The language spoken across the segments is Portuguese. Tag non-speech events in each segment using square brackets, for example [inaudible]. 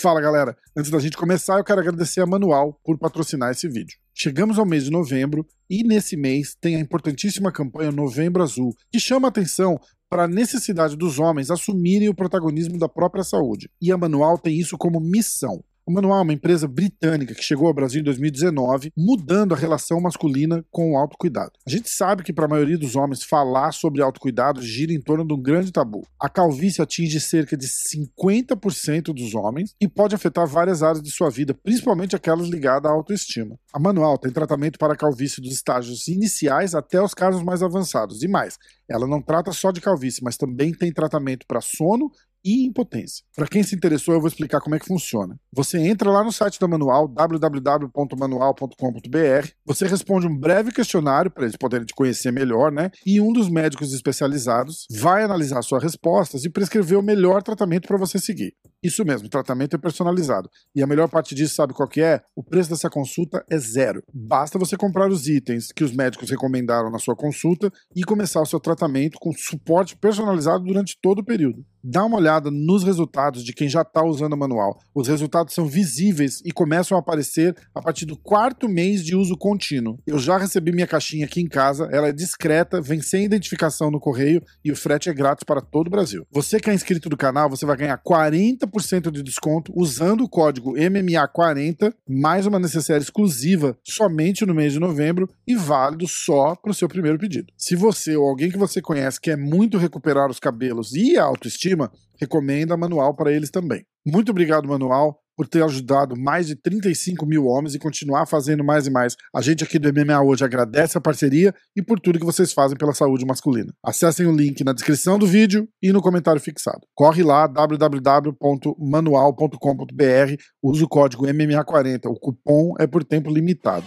Fala galera, antes da gente começar, eu quero agradecer a Manual por patrocinar esse vídeo. Chegamos ao mês de novembro e nesse mês tem a importantíssima campanha Novembro Azul, que chama atenção para a necessidade dos homens assumirem o protagonismo da própria saúde. E a Manual tem isso como missão. O Manual é uma empresa britânica que chegou ao Brasil em 2019, mudando a relação masculina com o autocuidado. A gente sabe que para a maioria dos homens falar sobre autocuidado gira em torno de um grande tabu. A calvície atinge cerca de 50% dos homens e pode afetar várias áreas de sua vida, principalmente aquelas ligadas à autoestima. A Manual tem tratamento para a calvície dos estágios iniciais até os casos mais avançados. E mais, ela não trata só de calvície, mas também tem tratamento para sono e impotência. Para quem se interessou, eu vou explicar como é que funciona. Você entra lá no site da Manual, www.manual.com.br, você responde um breve questionário para eles poderem te conhecer melhor, né? E um dos médicos especializados vai analisar suas respostas e prescrever o melhor tratamento para você seguir. Isso mesmo, tratamento é personalizado. E a melhor parte disso, sabe qual que é? O preço dessa consulta é zero. Basta você comprar os itens que os médicos recomendaram na sua consulta e começar o seu tratamento com suporte personalizado durante todo o período. Dá uma olhada nos resultados de quem já está usando o manual. Os resultados são visíveis e começam a aparecer a partir do quarto mês de uso contínuo. Eu já recebi minha caixinha aqui em casa, ela é discreta, vem sem identificação no correio e o frete é grátis para todo o Brasil. Você que é inscrito do canal, você vai ganhar 40% de desconto usando o código MMA40, mais uma necessária exclusiva somente no mês de novembro e válido só para o seu primeiro pedido. Se você ou alguém que você conhece quer muito recuperar os cabelos e a autoestima, autoestima, recomenda Manual para eles também. Muito obrigado, Manual, por ter ajudado mais de 35 mil homens e continuar fazendo mais e mais. A gente aqui do MMA hoje agradece a parceria e por tudo que vocês fazem pela saúde masculina. Acessem o link na descrição do vídeo e no comentário fixado. Corre lá, www.manual.com.br, use o código MMA40. O cupom é por tempo limitado.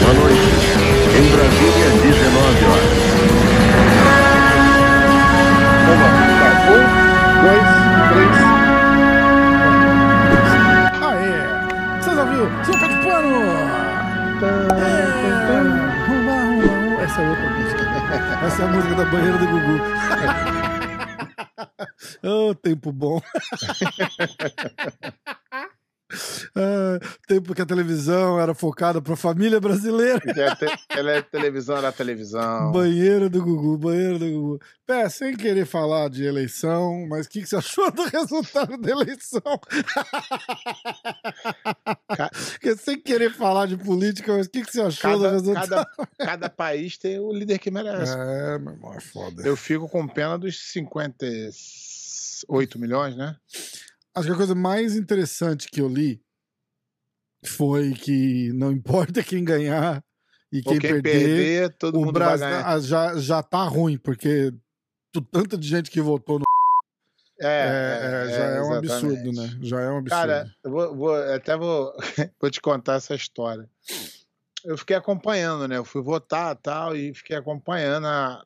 Boa noite. Em Brasília, 19 horas. Vamos, tá. Um, dois, três. Aê! Vocês ouviram? Sopa de pano! É. Essa é outra música. Essa é a música da banheira do Gugu. [laughs] oh, tempo bom. [laughs] Ah, tempo que a televisão era focada para a família brasileira. Ela é televisão era televisão. Banheiro do Gugu, banheiro do Gugu. Pé, sem querer falar de eleição, mas o que, que você achou do [laughs] resultado da eleição? Ca... [laughs] sem querer falar de política, mas o que, que você achou cada, do resultado? Cada, cada, país tem o líder que merece. É, meu irmão, é foda. Eu fico com pena dos 58 milhões, né? Acho que a coisa mais interessante que eu li foi que não importa quem ganhar e quem, quem perder, perder, todo o mundo Brasil ganhar. já, já tá ruim, porque tanto de gente que votou no. É, É, é, já é, um exatamente. absurdo, né? Já é um absurdo. Cara, eu vou, vou- até vou, [laughs] vou te contar essa história. Eu fiquei acompanhando, né? Eu fui votar tal, e fiquei acompanhando. A...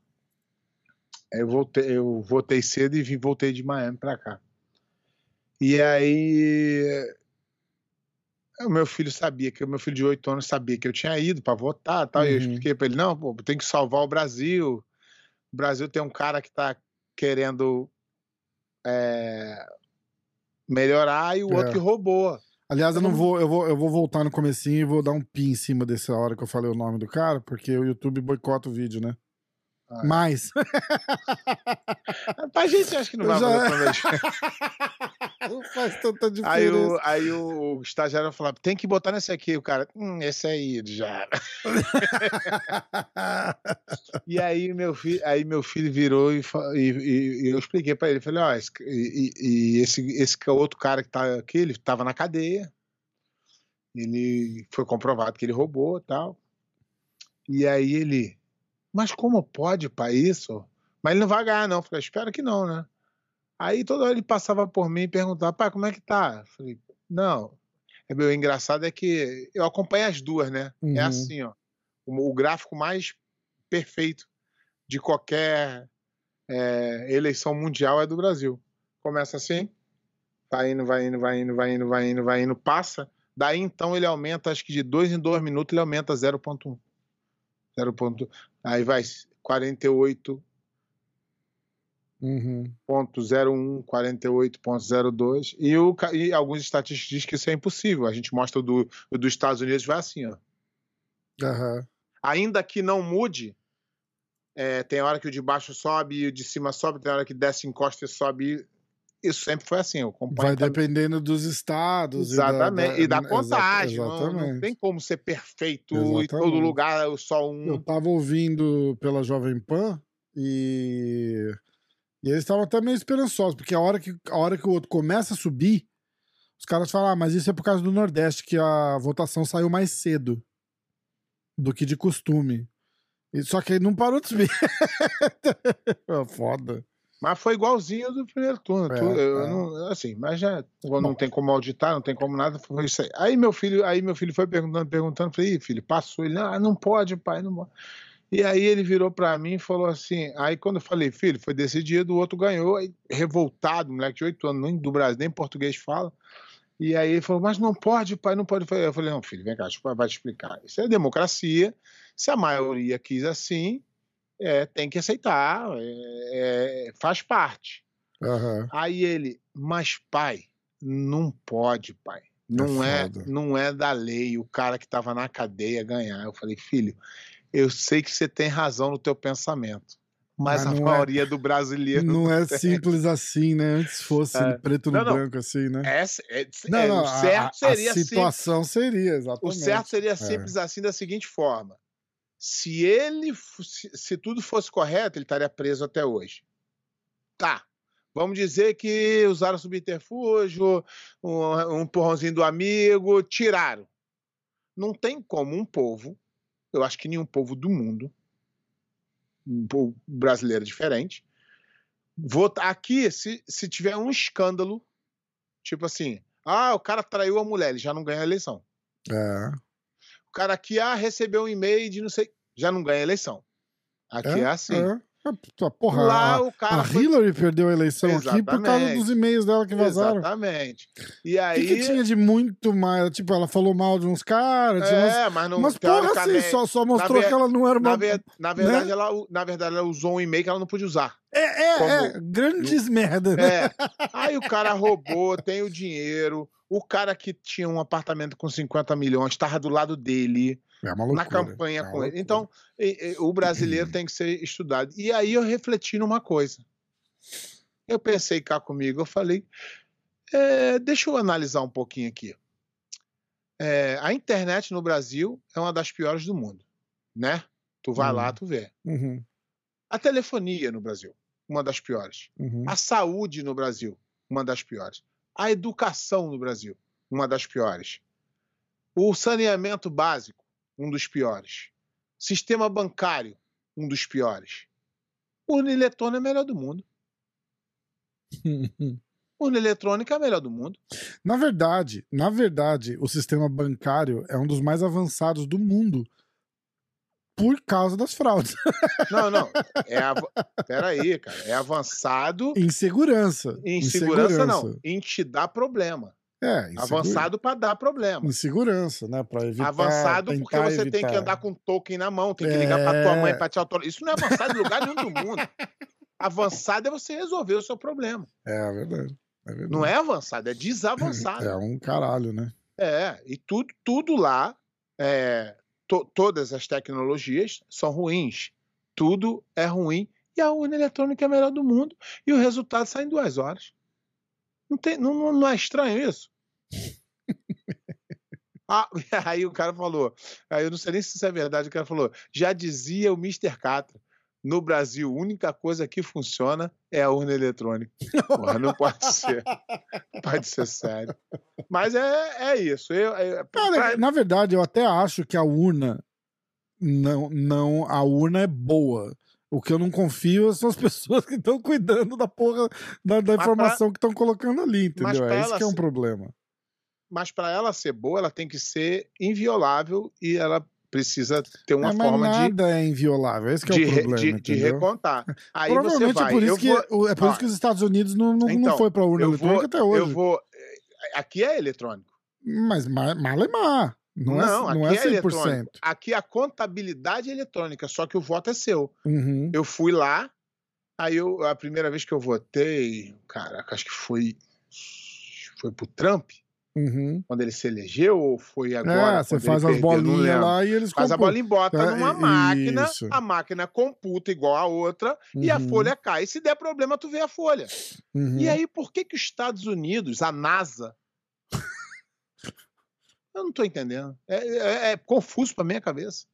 Eu, voltei, eu votei cedo e vim, voltei de Miami pra cá. E aí. O meu filho sabia, que o meu filho de 8 anos sabia que eu tinha ido para votar tal, e eu Uhum. expliquei para ele: não, pô, tem que salvar o Brasil. O Brasil tem um cara que está querendo é, melhorar e o É. outro que roubou. Aliás, eu eu não vou, eu vou, eu vou voltar no comecinho e vou dar um pi em cima dessa hora que eu falei o nome do cara, porque o YouTube boicota o vídeo, né? Ah. Mas. Pra [laughs] gente, acho que não Eu vai já- [laughs] [laughs] não faz tanta Aí diferença. o, aí o estagiário falava, tem que botar nesse aqui. O cara, hum, esse aí já. E aí meu filho, aí meu filho virou e, e- e- eu expliquei pra ele, falei, ó, esse, e, e esse, esse é outro cara que tá aqui, ele tava na cadeia. Ele foi comprovado que ele roubou e tal. E aí ele, mas como pode, pai, isso? Mas ele não vai ganhar, não. Eu falei, espero que não, né? Aí toda hora ele passava por mim e perguntava, pai, como é que tá? Eu falei, não. É, meu, o engraçado é que eu acompanho as duas, né? Uhum. É assim, ó. O, o gráfico mais perfeito de qualquer é, eleição mundial é do Brasil. Começa assim, vai indo, vai indo, vai indo, vai indo, vai indo, vai indo, passa. Daí então ele aumenta, acho que de dois em dois minutos ele aumenta 0.1. 0. Aí vai 48, Uhum. 0.01, 48.02 e, o, e alguns estatísticos dizem que isso é impossível. A gente mostra o do, o dos Estados Unidos vai assim, ó. Aham. Ainda que não mude, é, tem hora que o de baixo sobe e o de cima sobe, tem hora que desce, encosta e sobe. Isso sempre foi assim. Eu acompanho Vai dependendo dos estados. Exatamente. E da, exa- contagem. não- Não, exatamente. tem como ser perfeito em todo Exatamente. lugar, só um. Eu tava ouvindo pela Jovem Pan e, e eles estavam até meio esperançosos, porque a hora, que, a hora que o outro começa a subir, os caras falam, ah, mas isso é por causa do Nordeste, que a votação saiu mais cedo do que de costume. E, só que aí não parou de subir. [laughs] É Foda. Mas foi igualzinho do primeiro turno. É, eu é. não- assim, mas já não Bom. tem como auditar, não tem como nada. Foi isso aí. Aí meu filho, aí meu filho foi perguntando, perguntando, falei, Ih, filho, passou. Ele, ah, não pode, pai, não pode. E aí ele virou pra mim e falou assim. Aí quando eu falei, filho, foi decidido, o outro ganhou, aí, revoltado, moleque de 8 anos, nem do Brasil, nem português fala. E aí ele falou, mas não pode, pai, não pode. Eu falei, não, filho, vem cá, vai te explicar. Isso é democracia. Se a maioria quis assim, é, tem que aceitar, é, é, faz parte. Aham. Aí ele, mas pai, não pode, pai. Não é, foda. não é da lei o cara que estava na cadeia ganhar. Eu falei, filho, eu sei que você tem razão no teu pensamento, mas, Mas a não é- maioria do brasileiro [laughs] Não é [laughs] tem. simples assim, né? Antes fosse É. preto no Não, não. branco, assim, né? É, é- Não, é, não, o a- certo a, seria a assim. situação seria, O exatamente. certo seria É. simples assim da seguinte forma: se ele, se, se tudo fosse correto, ele estaria preso até hoje. Tá. Vamos dizer que usaram subterfúgio, um, um porrãozinho do amigo, tiraram. Não tem como um povo, eu acho que nenhum povo do mundo, um povo brasileiro diferente, votar aqui, se, se tiver um escândalo, tipo assim, ah, o cara traiu a mulher, ele já não ganha a eleição. É. O cara aqui, ah, recebeu um e-mail de não sei. Já não ganha eleição. Aqui é, assim. É. Porra, Lá a, o cara. a foi- Hillary perdeu a eleição aqui por causa Exatamente. dos e-mails dela que vazaram. Exatamente. E O que, aí. que tinha de muito mais? Tipo, ela falou mal de uns caras, tinha umas- é, mas não. mas porra, assim, só, só mostrou ver- que ela não era uma. Na, ver- na verdade, né? ela, na verdade, ela usou um e-mail que ela não podia usar. É, é, como- é, grandes merda, né? É. Aí o cara roubou, tem o dinheiro. O cara que tinha um apartamento com 50 milhões estava do lado dele. É loucura. na campanha é com ele. Então, o brasileiro tem que ser estudado. E aí eu refleti numa coisa. Eu pensei cá comigo, eu falei, é, deixa eu analisar um pouquinho aqui. É, a internet no Brasil é uma das piores do mundo, né? Tu vai Hum. lá, tu vê. Uhum, A telefonia no Brasil, uma das piores. uhum. A saúde no Brasil, uma das piores. A educação no Brasil, uma das piores. O saneamento básico, um dos piores. Sistema bancário, um dos piores. Urna eletrônica é a melhor do mundo. [laughs] Urna eletrônica é a melhor do mundo. Na verdade, na verdade, o sistema bancário é um dos mais avançados do mundo por causa das fraudes. [laughs] Não, não. É [laughs] av... Peraí, cara. É avançado em segurança. em segurança, não. Em te dar problema. É, Avançado para dar problema. Em segurança, né? Pra evitar. avançado porque você tem que evitar. andar com token na mão, tem que ligar pra tua mãe É. pra te autorizar. Isso não é avançado em lugar nenhum do mundo. Avançado é você resolver o seu problema. É, é verdade. É verdade. Não é avançado, é desavançado. É um caralho, né? É, e tudo, tudo lá, é, to- todas as tecnologias são ruins. Tudo é ruim. E a urna eletrônica é a melhor do mundo. E o resultado sai em duas horas. Não, tem, não, não- é estranho isso? [laughs] Ah, [laughs] aí o cara falou, aí eu não sei nem se isso é verdade, o cara falou, já dizia o Mr. Catra, no Brasil, a única coisa que funciona é a urna eletrônica. Porra, não pode ser. [laughs] Pode ser sério. Mas é, é isso. Eu, eu- Cara, pra- na verdade, eu até acho que a urna não, não, a urna é boa. O que eu não confio são as [laughs] pessoas que estão cuidando da porra da, da informação que estão colocando ali, entendeu? pra É isso que é um ser- problema. mas para ela ser boa, ela tem que ser inviolável e ela precisa ter uma É, forma de, nada é inviolável, esse que é de, o problema, de, de recontar. Aí você Provavelmente vai. é por isso que, vou, é por isso que os Estados Unidos não, não, não então, foi pra urna eu eletrônica vou, até hoje. eu vou. eh, Aqui é eletrônico. Mas ma- malemar. Não, Não, é, não aqui é é 100%. eletrônico. Aqui a contabilidade é eletrônica, só que o voto é seu. Uhum. Eu fui lá, Aí eu, a primeira vez que eu votei, caraca, acho que foi, foi pro Trump, Uhum. quando ele se elegeu, ou foi agora? É, você faz as perdeu? Bolinhas lá e eles Faz a bolinha e bota É, numa máquina, isso. a máquina computa igual a outra e a Uhum. folha cai. Se der problema, tu vê a folha. Uhum. E aí, por que que os Estados Unidos, a NASA... [laughs] Eu não tô entendendo. É, é- é confuso pra minha cabeça.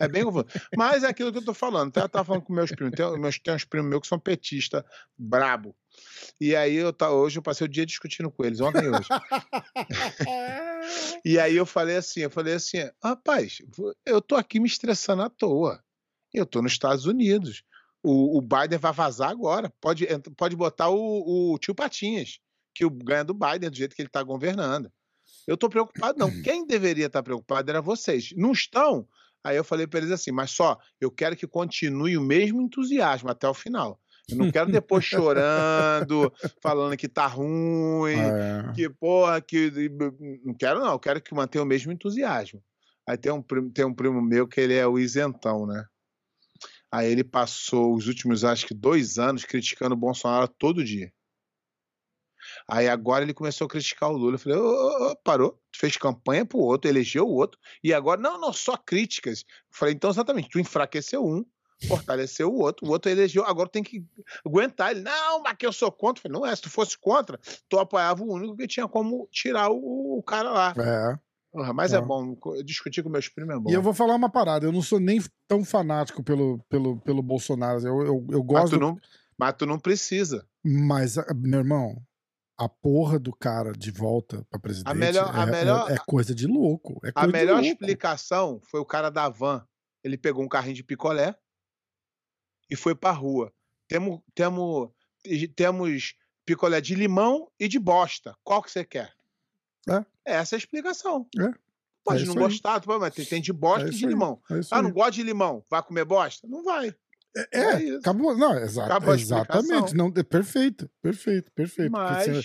É bem confuso. Mas é aquilo que eu tô falando. tá? Eu tava falando com meus primos. Tem, meus, tem uns primos meus que são petistas, brabo. E aí, eu, tá, hoje eu passei o dia discutindo com eles, ontem e hoje. [laughs] E aí eu falei assim, eu falei assim, rapaz, eu tô aqui me estressando à toa. Eu tô nos Estados Unidos. O, o Biden vai vazar agora. Pode, pode botar o, o tio Patinhas, que o ganha do Biden do jeito que ele tá governando. Eu tô preocupado, não. Quem deveria estar preocupado era vocês. Não estão? Aí eu falei para eles assim, mas só, eu quero que continue o mesmo entusiasmo até o final. Eu não quero depois chorando, falando que tá ruim, É. que porra, que não quero não, eu quero que mantenha o mesmo entusiasmo. Aí tem um primo, tem um primo meu que ele é o isentão, né? Aí ele passou os últimos, acho que dois anos criticando o Bolsonaro todo dia. Aí agora ele começou a criticar o Lula. Eu falei, ô, ô, ô, parou, tu fez campanha pro outro, elegeu o outro, e agora, não, não, só críticas. Eu falei, então exatamente, tu enfraqueceu um, fortaleceu o outro, o outro elegeu, agora tem que aguentar ele. Não, mas que eu sou contra. Eu falei, não é, se tu fosse contra, tu apoiava o único que tinha como tirar o, o cara lá. É. Mas é É. bom, discutir com meus primos é bom. E eu vou falar uma parada, eu não sou nem tão fanático pelo, pelo, pelo Bolsonaro. Eu, eu, eu mas, gosto. tu não, mas tu não precisa. Mas, ah, meu irmão, a porra do cara de volta pra presidente melhor- a é, é- melhor- é coisa de louco. É A coisa de melhor explicação foi o cara da van. Ele pegou um carrinho de picolé e foi pra rua. Temos, temos, temos picolé de limão e de bosta. Qual que você quer? É. Essa é a explicação. É. Pode É não aí. gostar, tu- mas tem- de bosta É e de aí. limão. É Ah, aí. não gosta de limão? Vai comer bosta? Não vai. É, é acabou. Não, exa Acabou exatamente. Não, é perfeito, perfeito, perfeito. Mas é,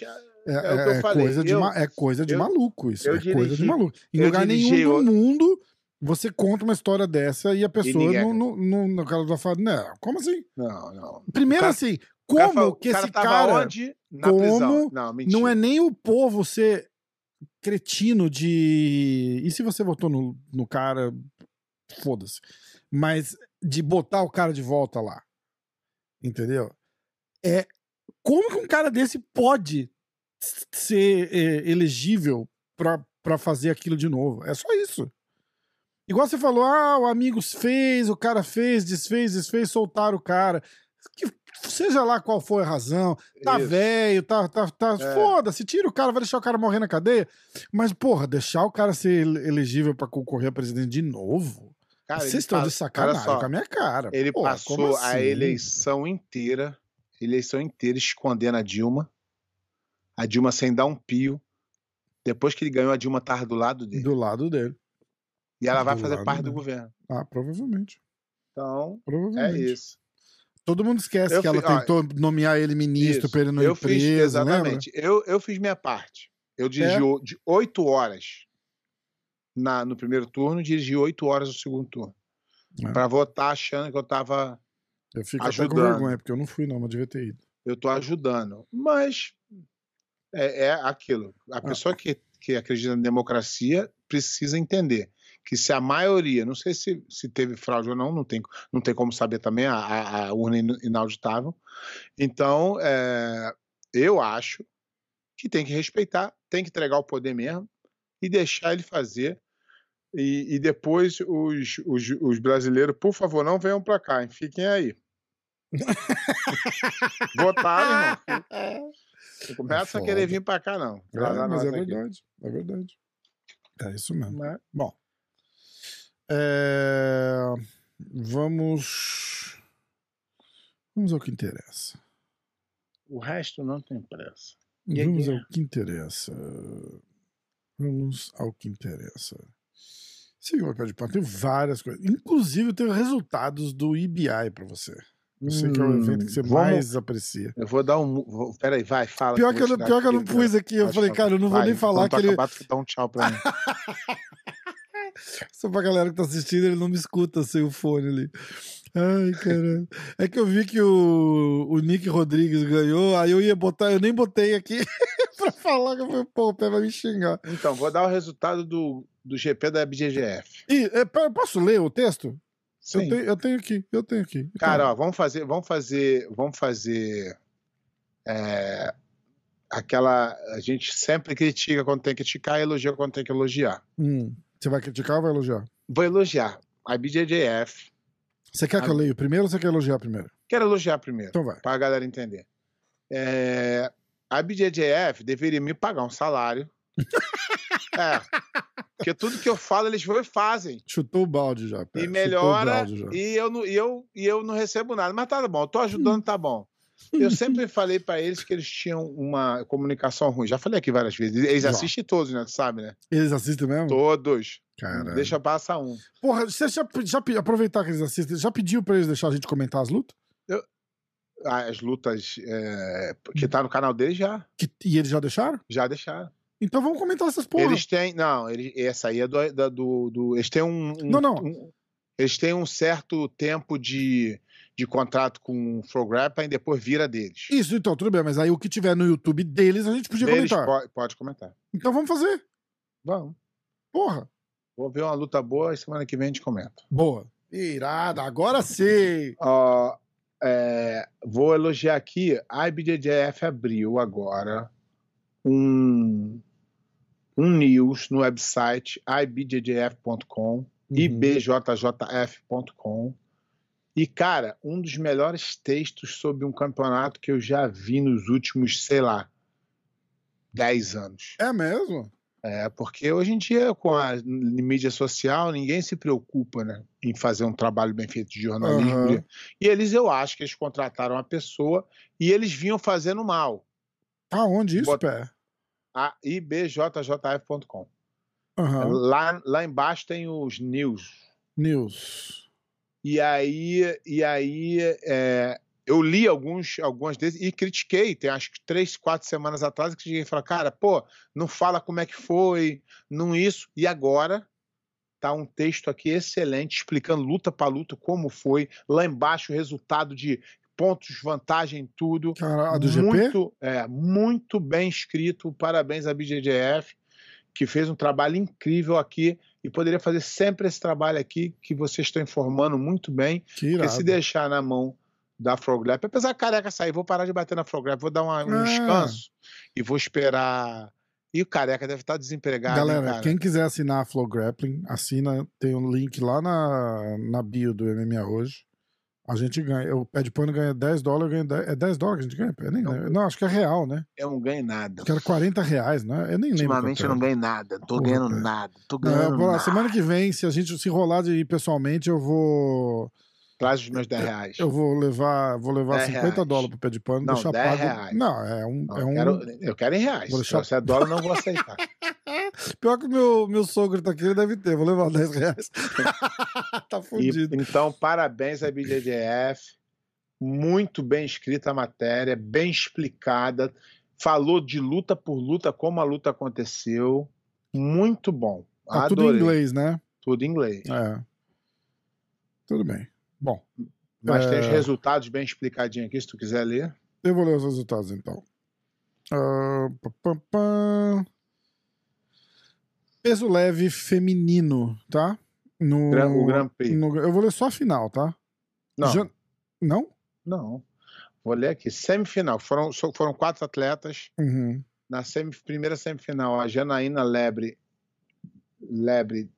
é é coisa de eu- ma- é coisa de eu- maluco isso. É coisa de dirigi- maluco. Em lugar dirigi nenhum do mundo você conta uma história dessa e a pessoa ninguém não, não, não, não, cara vai falar, não, como assim? não, não. Primeiro cara- assim, como falou, que esse cara onde? Na como prisão. Não, mentira. não é nem o povo ser cretino de. E se você votou no, no cara, foda-se. Mas de botar o cara de volta lá. Entendeu? É. Como que um cara desse pode ser é, elegível pra fazer aquilo de novo? É só isso. Igual você falou, ah, o Amigos fez, o cara fez, desfez, desfez, soltaram o cara. Que, seja lá qual for a razão, tá velho, tá, tá, tá É. foda-se, tira o cara, vai deixar o cara morrer na cadeia. Mas, porra, deixar o cara ser ele- elegível pra concorrer a presidente de novo? Cara, Vocês estão de sacanagem só, com a minha cara. Ele Porra, passou como a assim? eleição inteira, eleição inteira escondendo a Dilma. A Dilma sem dar um pio. Depois que ele ganhou, a Dilma tava do lado dele. Do lado dele. E ela vai do fazer parte do dele. governo. Ah, provavelmente. Então, é Provavelmente. isso. Todo mundo esquece Eu que ela fi- ó, tentou nomear ele ministro pra ele não eu ir fiz, preso, lembra? exatamente. Eu, eu fiz minha parte. Eu dirigi É? de oito horas na, no primeiro turno, dirigi oito horas no segundo turno. É. Pra votar achando que eu tava. Eu fico até com ajudando. vergonha, porque eu não fui, não, mas devia ter ido. Eu tô ajudando. Mas é, é aquilo. A Ah. pessoa que, que acredita na democracia precisa entender que se a maioria, não sei se, se teve fraude ou não, não tem, não tem como saber também, a, a, a urna in- inauditável. Então, é, eu acho que tem que respeitar, tem que entregar o poder mesmo e deixar ele fazer. E, e depois os, os, os brasileiros, por favor, não venham para cá, hein? fiquem aí. [laughs] Votaram, irmão. Não começa a querer vir para cá, não. É, mas é aqui. verdade. É verdade. É isso mesmo. Né? Bom. É, Vamos. Vamos ao que interessa. O resto não tem pressa. E Vamos aí? ao que interessa. Vamos ao que interessa. Siga o papel de pau. Tem várias coisas. Inclusive, eu tenho resultados do EBI pra você. Eu sei que é o evento que você Hum, vamos- mais aprecia. Eu vou dar um. vou- Peraí, vai, fala. Pior que, eu vou pior que eu não pus aqui. Eu falei, cara, eu não vou Vai, nem falar que ele. acabar, dá um tchau pra mim. [laughs] Só pra galera que tá assistindo, ele não me escuta sem o fone ali. Ai, caralho. É que eu vi que o, o Nick Rodrigues ganhou, aí eu ia botar, eu nem botei aqui [laughs] pra falar que eu falei, pô, o pé vai me xingar. Então, vou dar o resultado do, do GP da BGGF. E, é, posso ler o texto? Eu Sim. tenho, eu tenho aqui, eu tenho aqui. Então, Cara, ó, vamos fazer, vamos fazer, vamos fazer é, aquela. A gente sempre critica quando tem que criticar e elogia quando tem que elogiar. hum, você vai criticar ou vai elogiar? Vou elogiar a BJJF. Você quer que eu leia primeiro ou você quer elogiar primeiro? Quero elogiar primeiro, Então vai. para a galera entender. É, a BJJF deveria me pagar um salário. [laughs] é, porque tudo que eu falo eles vão e fazem. Chutou o balde já. pé. E melhora, já. e eu, não, e, eu, e eu não recebo nada. Mas tá bom, eu tô ajudando, tá bom. Eu sempre falei pra eles que eles tinham uma comunicação ruim. Já falei aqui várias vezes. Eles assistem todos, né? Tu sabe, né? Eles assistem mesmo? Todos. Caralho. Deixa passar um. Porra, você já, já aproveitar que eles assistem, já pediu pra eles deixar a gente comentar as lutas? As lutas é, que tá no canal deles já, Que- e eles já deixaram? já deixaram. Então vamos comentar essas porra. Eles têm. Não, eles, essa aí é do. do, do- eles têm um, um- Não, não. um- eles têm um certo tempo de, de contrato com o Frograppa e depois vira deles. Isso, então, tudo bem, mas aí o que tiver no YouTube deles a gente podia Deles comentar. pode, pode comentar. Então vamos fazer. Vamos. Porra. Vou ver uma luta boa e semana que vem a gente comenta. Boa. Irada, agora sim. [laughs] Ó, é, vou elogiar aqui. A IBJJF abriu agora um, um news no website ibjjf.com, ibjjf.com. E, cara, um dos melhores textos sobre um campeonato que eu já vi nos últimos, sei lá, 10 anos. É mesmo? É, porque hoje em dia, com a mídia social, ninguém se preocupa né, em fazer um trabalho bem feito de jornalismo. Aham. E eles, eu acho que eles contrataram uma pessoa e eles vinham fazendo mal. Aonde isso, Bota- pé? A ibjjf.com. Aham. Lá, lá embaixo tem os news. News. E aí, e aí é, eu li alguns, algumas deles e critiquei. Tem acho que três, quatro semanas atrás que cheguei e falei, cara, pô, não fala como é que foi, não isso. E agora tá um texto aqui excelente explicando luta para luta como foi. Lá embaixo o resultado de pontos, vantagem, tudo. Cara, do GP? muito, é, muito bem escrito. Parabéns à BJJF, que fez um trabalho incrível aqui e poderia fazer sempre esse trabalho aqui que vocês estão informando muito bem. Que se deixar na mão da Froglap, apesar da careca sair, vou parar de bater na Froglap, vou dar uma- um Ah. descanso e vou esperar. E o careca deve estar desempregado. Galera, quem quiser assinar a Flow Grappling, assina, tem um link lá na, na bio do MMA hoje. A gente ganha, o pé de pano ganha 10 dólares, ganha 10, é 10 dólares que a gente ganha? Eu nem Não. Não, acho que é real, né? Eu não ganho nada. Que era 40 reais, né? Eu nem lembro. Ultimamente eu não ganho nada. Tô Porra, ganhando cara. nada. Tô Não, eu ganhando vou lá, nada. semana que vem, se a gente se rolar de ir pessoalmente, eu vou Traz os meus 10 reais. eu vou levar, vou levar 10 50 reais. dólares pro pé de pano, Não, deixar 10 pago. reais. Não, é um, Não, é eu, um quero, eu quero em reais. Deixar- Se é dólar, eu não vou aceitar. [laughs] Pior que o meu, meu sogro tá aqui, ele deve ter. Vou levar 10 reais. [laughs] tá E, fudido. então, parabéns à BJJF. Muito bem escrita a matéria, bem explicada. Falou de luta por luta, como a luta aconteceu. Muito bom. Tá tudo Adorei. em inglês, né? Tudo em inglês. É. Tudo bem. Bom, Mas tem os É. resultados bem explicadinhos aqui, se tu quiser ler. eu vou ler os resultados então. Pá, pá, pá. Peso leve feminino, tá? No, o Grand Prix. no- eu vou ler só a final, tá? Não, Já- Não? não. Vou ler aqui. Semifinal. Foram, foram quatro atletas. Uhum. Na semi- primeira semifinal, a Janaína Lebre, Lebre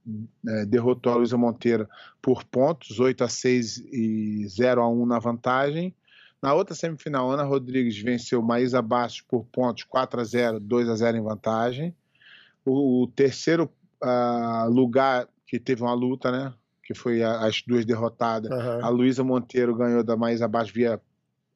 eh, derrotou a Luísa Monteiro por pontos, 8 a 6 e 0 a 1 na vantagem. Na outra semifinal, Ana Rodrigues venceu Maísa Bastos por pontos, 4 a 0 2 a 0 em vantagem. O, o terceiro ah, lugar, que teve uma luta, né? Que foi a- as duas derrotadas, Aham. a Luísa Monteiro ganhou da Maísa Bastos via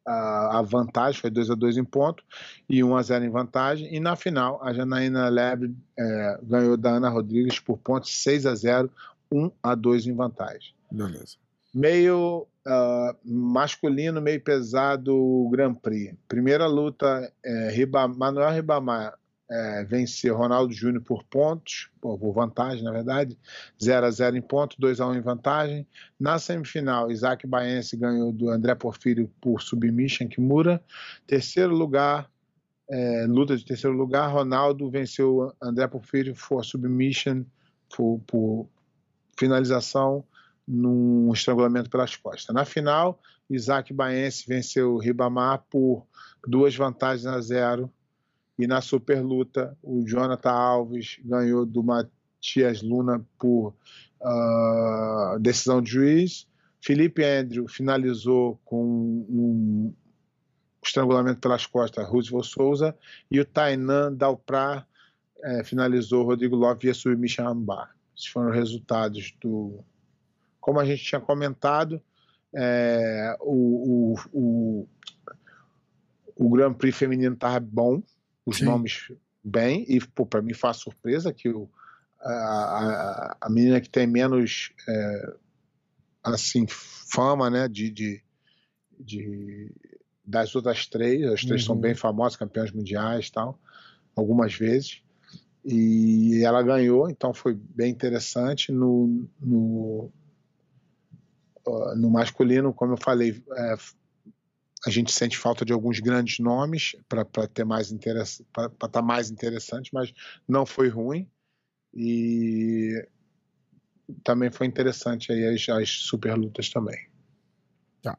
a, a vantagem, foi 2 a 2 em ponto e 1 a 0 em vantagem. E na final, a Janaína Lebre eh, ganhou da Ana Rodrigues por pontos 6 a 0, 1 a 2 em vantagem. Beleza. Meio ah, masculino, meio pesado Grand Prix. Primeira luta, eh, Riba, Manuel Ribamar é, vencer Ronaldo Júnior por pontos, por, vantagem, na verdade, 0 a 0 em ponto, 2 a 1 em vantagem. Na semifinal, Isaac Baense ganhou do André Porfírio por submission Kimura. Terceiro lugar, é, luta de terceiro lugar, Ronaldo venceu André Porfírio por submission por, por finalização num estrangulamento pelas costas. Na final, Isaac Baense venceu Ribamar por duas vantagens a zero. E na super luta, o Jonathan Alves ganhou do Matias Luna por uh, decisão de juiz. Felipe Andrew finalizou com um estrangulamento pelas costas Roosevelt Souza. E o Tainan Dalprá eh, finalizou Rodrigo Love via submission armbar. Esses foram os resultados do. Como a gente tinha comentado, é, o, o, o, o Grand Prix feminino estava bom, os Sim. nomes bem, e para mim faz surpresa que o, a, a, a, menina que tem menos é, assim fama né, de, de, de, das outras três, as três uhum. são bem famosas, campeãs mundiais tal, algumas vezes e ela ganhou, então foi bem interessante. No, no, no masculino, como eu falei, é, a gente sente falta de alguns grandes nomes para ter mais interesse, para estar tá mais interessante, mas não foi ruim e também foi interessante aí as, as super lutas também. Tá.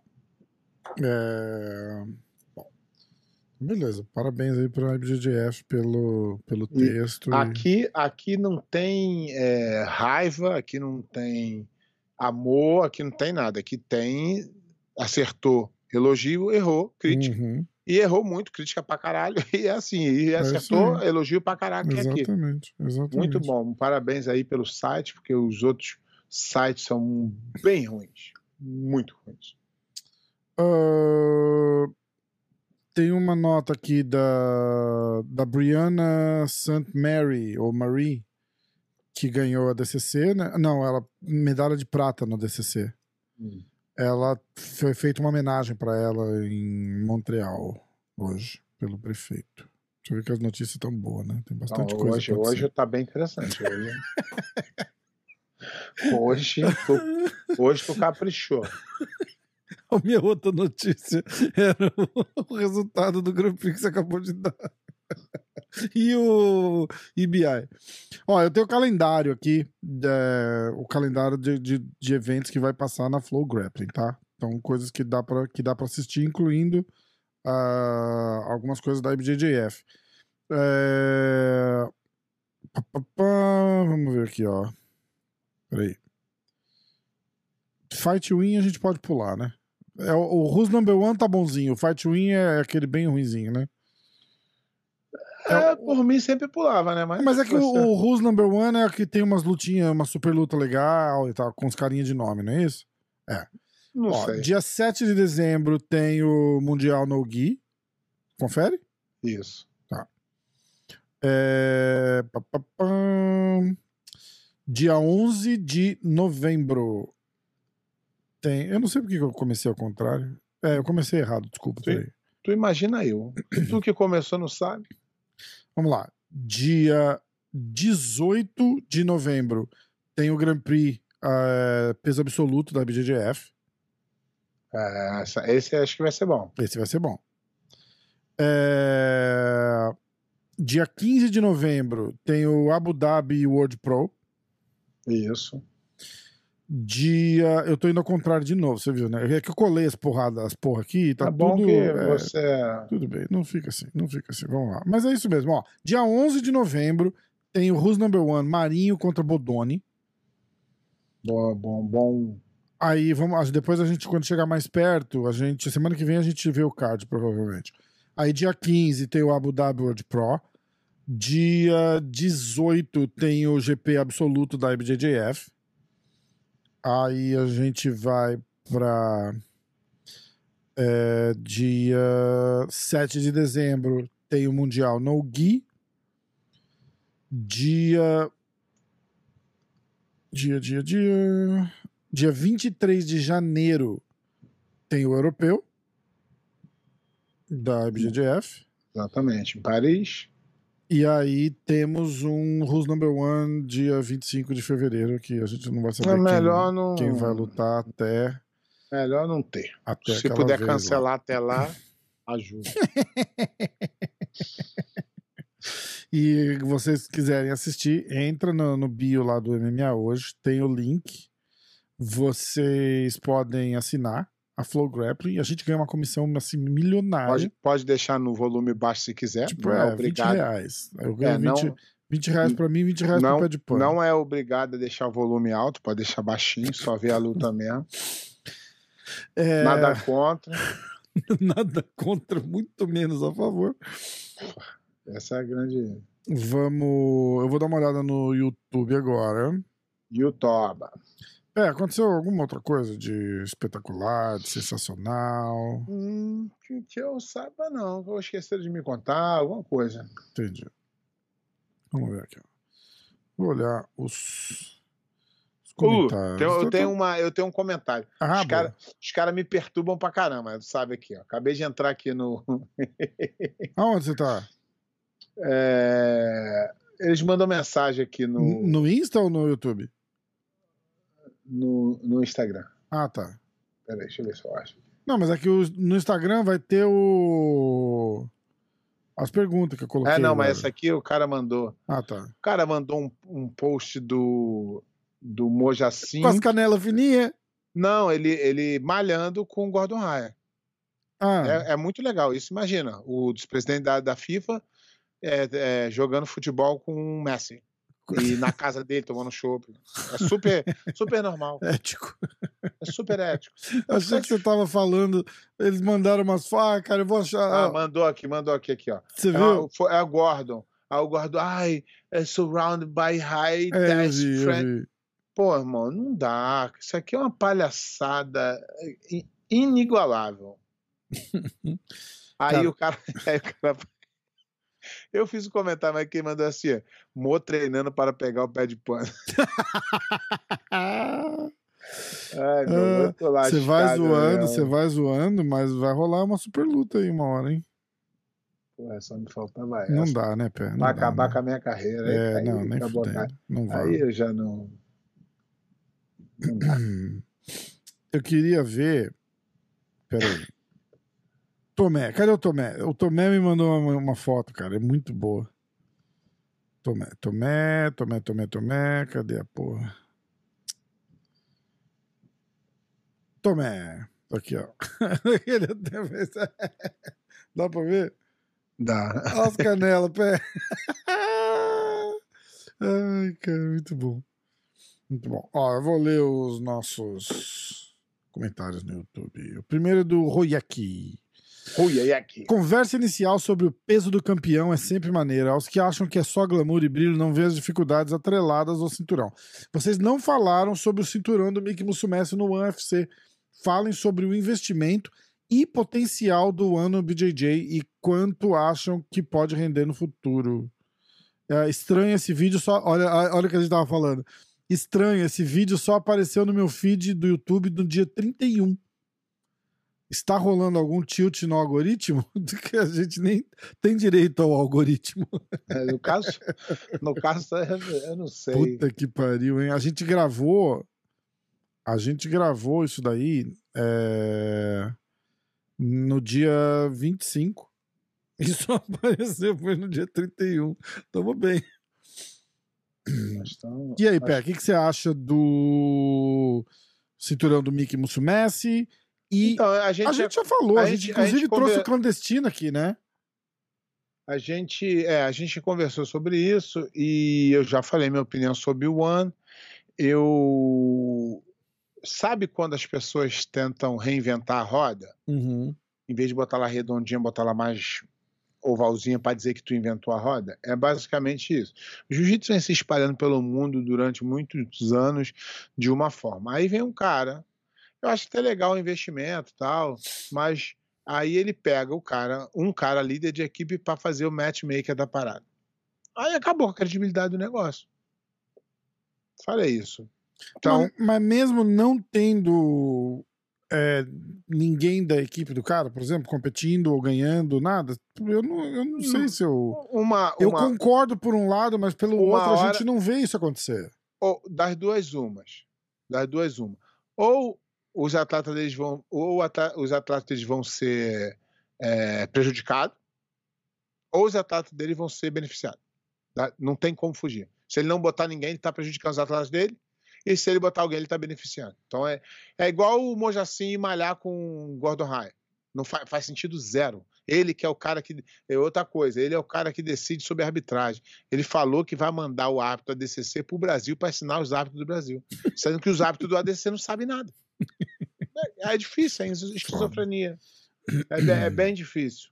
É... Beleza, parabéns aí para a IBGF pelo, pelo texto. Aqui, e... aqui não tem é, raiva, aqui não tem amor, aqui não tem nada. Aqui tem acertou elogio, errou, crítica. Uhum. E errou muito, crítica pra caralho. [laughs] E é assim, e é acertou, é elogio pra caralho. Exatamente, aqui. exatamente. Muito bom. Parabéns aí pelo site, porque os outros sites são bem ruins. Muito ruins. Uh, tem uma nota aqui da, da Brianna St. Mary, ou Marie, que ganhou a DCC, né? Não, ela medalha de prata no DCC. Hum. Ela foi feita uma homenagem para ela em Montreal hoje pelo prefeito. Deixa eu ver que as notícias estão boas, né? Tem bastante Não, coisa. Hoje, hoje tá bem interessante. Hoje, [laughs] hoje, tu, hoje tu caprichou. A minha outra notícia era o resultado do Grand Prix que você acabou de dar. [laughs] e o EBI. Ó, eu tenho o calendário aqui, é, o calendário de, de, de, eventos que vai passar na Flow Grappling, tá? Então, coisas que dá pra, que dá pra assistir, incluindo uh, algumas coisas da IBJJF. É... Pá, pá, pá. Vamos ver aqui, ó. Peraí. Fight Win a gente pode pular, né? É, o, Who's Number One tá bonzinho, o Fight Win é aquele bem ruinzinho, né? É, é, por mim sempre pulava, né? Mas, Mas é que o, o Who's Number One é que tem umas lutinhas, uma super luta legal e tal, com os carinhas de nome, não é isso? É. Não Ó, sei. Dia 7 de dezembro tem o Mundial No Gi. Confere? Isso. Tá. É... Dia 11 de novembro tem. Eu não sei porque eu comecei ao contrário. É, eu comecei errado, desculpa. Tu, tu imagina eu. tu que começou não sabe. Vamos lá. Dia 18 de novembro tem o Grand Prix uh, peso absoluto da BJJF. É, esse acho que vai ser bom. Esse vai ser bom. É... Dia 15 de novembro tem o Abu Dhabi World Pro. Isso dia. Eu tô indo ao contrário de novo, você viu, né? É que eu colei as porradas, as porra aqui, tá é bom tudo. Que é, você... É- tudo bem, não fica assim, não fica assim, vamos lá. Mas é isso mesmo, ó. Dia 11 de novembro tem o Who's Number One Marinho contra Bodoni. Bom, bom, bom. Aí vamos, depois a gente, quando chegar mais perto, a gente, semana que vem a gente vê o card, provavelmente. Aí dia 15 tem o Abu Dhabi World Pro. Dia 18 tem o GP absoluto da IBJJF. Aí a gente vai para é, dia 7 de dezembro tem o Mundial no Gui. Dia. Dia, dia, dia. Dia 23 de janeiro tem o Europeu da IBJJF. Exatamente, em Paris. E aí temos um Who's Number One dia 25 de fevereiro, que a gente não vai saber É quem, não- quem vai lutar até, Melhor não ter. até Se puder vez lá. cancelar até lá, [laughs] ajuda. [laughs] E vocês quiserem assistir, entra no, no bio lá do MMA hoje, tem o link. Vocês podem assinar a Flow Grappling. A gente ganha uma comissão assim, milionária. Pode, pode deixar no volume baixo se quiser. tipo, não é, é 20 obrigado. reais. Eu ganho É, não- 20, 20 reais pra mim, 20 reais não, pro pé de pano. não é obrigado a deixar o volume alto, pode deixar baixinho, só ver a luta [laughs] mesmo. É, Nada contra. [laughs] nada contra, muito menos a favor. Essa é a grande. Vamos. Eu vou dar uma olhada no YouTube agora. Yutoba. É, aconteceu alguma outra coisa de espetacular, de sensacional? Hum, que, que eu saiba, não. Vou esquecer de me contar, alguma coisa. Entendi. Vamos ver aqui. ó. Vou olhar os, os Uh, comentários. tem- eu, Tô- tenho tô- uma, eu tenho um comentário. Ah, os caras cara me perturbam pra caramba, sabe aqui, ó. Acabei de entrar aqui no. [laughs] Aonde você tá? É, Eles mandam mensagem aqui no, No Insta ou no YouTube? No, no Instagram. Ah, tá. Peraí, deixa eu ver se eu acho. Não, mas aqui o- no Instagram vai ter o. As perguntas que eu coloquei. É, não, mas essa aqui o cara mandou. Ah, tá. O cara mandou um, um post do, do Mojacin. Com as canelas fininhas. Não, ele, ele malhando com o Gordon Raya. Ah, É, é muito legal. Isso imagina, o presidente da, da FIFA é, é, jogando futebol com o Messi. E na casa dele tomando chopp. É super, super normal. [laughs] ético. É super ético. [laughs] Achei que você tava falando. Eles mandaram umas facas, cara. Eu vou achar. Ah, ah, mandou aqui, mandou aqui, aqui, ó. você É, viu? o- foi- é o Gordon. Aí o Gordon, ai, é surrounded by high É, eu vi, eu vi. Pô, irmão, não dá. Isso aqui é uma palhaçada i- inigualável. [laughs] Aí Cara. o cara. Aí o cara. Eu fiz um comentário, mas quem mandou assim: Mo treinando para pegar o pé de pano. Ah, [laughs] Ai, meu, Ah, Você vai lascado, zoando, né? você vai zoando, mas vai rolar uma super luta aí uma hora, hein? Pô, só me faltava essa. Não dá, né, Pé? Não Vai acabar né? com a minha carreira. É, aí não, nem fudendo. Não vai. Aí eu já não. não. [clears throat] Eu queria ver. Peraí. Tomé, cadê o Tomé? O Tomé me mandou uma, uma foto, cara. É muito boa. Tomé, Tomé, Tomé, Tomé, Tomé. Cadê a porra? Tomé. Aqui, ó. [laughs] [laughs] Dá pra ver? Dá. Olha as canelas, pé. [laughs] Ai, cara, muito bom. Muito bom. Ó, eu vou ler os nossos comentários no YouTube. O primeiro é do Royaki. Aqui. Conversa inicial sobre o peso do campeão é sempre maneira. Aos que acham que é só glamour e brilho, não vê as dificuldades atreladas ao cinturão. Vocês não falaram sobre o cinturão do Mickey Musumeci no UFC. Falem sobre o investimento e potencial do ano BJJ e quanto acham que pode render no futuro. É, estranho esse vídeo só. Olha, olha o que a gente tava falando. Estranho, esse vídeo só apareceu no meu feed do YouTube no dia 31. Está rolando algum tilt no algoritmo? [laughs] que a gente nem tem direito ao algoritmo. É, No caso, no caso, eu não sei. Puta que pariu, hein? A gente gravou. A gente gravou isso daí é, no dia 25. E só [laughs] [laughs] apareceu foi no dia 31. Tamo bem. Estamos- E aí, Pé, o que, que você acha do cinturão do Mickey Musumeci? E Então, a gente, a gente já falou, a, a gente, gente- a inclusive gente trouxe conver- o clandestino aqui, né? a gente, é, a gente conversou sobre isso e eu já falei minha opinião sobre o One. Eu sabe quando as pessoas tentam reinventar a roda, Uhum. em vez de botar lá redondinha, botar lá mais ovalzinha para dizer que tu inventou a roda? É basicamente isso. O jiu-jitsu vem se espalhando pelo mundo durante muitos anos de uma forma. Aí vem um cara, eu acho até legal o investimento e tal, mas aí ele pega o cara, um cara líder de equipe para fazer o matchmaker da parada. Aí acabou a credibilidade do negócio. Falei isso. Então, mas, mas mesmo não tendo é, ninguém da equipe do cara, por exemplo, competindo ou ganhando, nada? Eu não, eu não sei se eu. Uma, Eu uma, concordo por um lado, mas pelo outro a hora- gente não vê isso acontecer. ou das duas umas. Das duas uma. Ou os atletas deles vão, ou os atletas vão ser é, prejudicados, ou os atletas dele vão ser beneficiados. tá? Não tem como fugir. Se ele não botar ninguém, ele está prejudicando os atletas dele. E se ele botar alguém, ele está beneficiando. Então é, é igual o Mojacin malhar com o Gordon Ryan. Não fa- faz sentido zero. Ele que é o cara que. É outra coisa, ele é o cara que decide sobre arbitragem. Ele falou que vai mandar o árbitro ADCC para o Brasil para ensinar os árbitros do Brasil. Sendo que os árbitros do ADC não sabem nada. É, é difícil, é esquizofrenia. É, é bem difícil.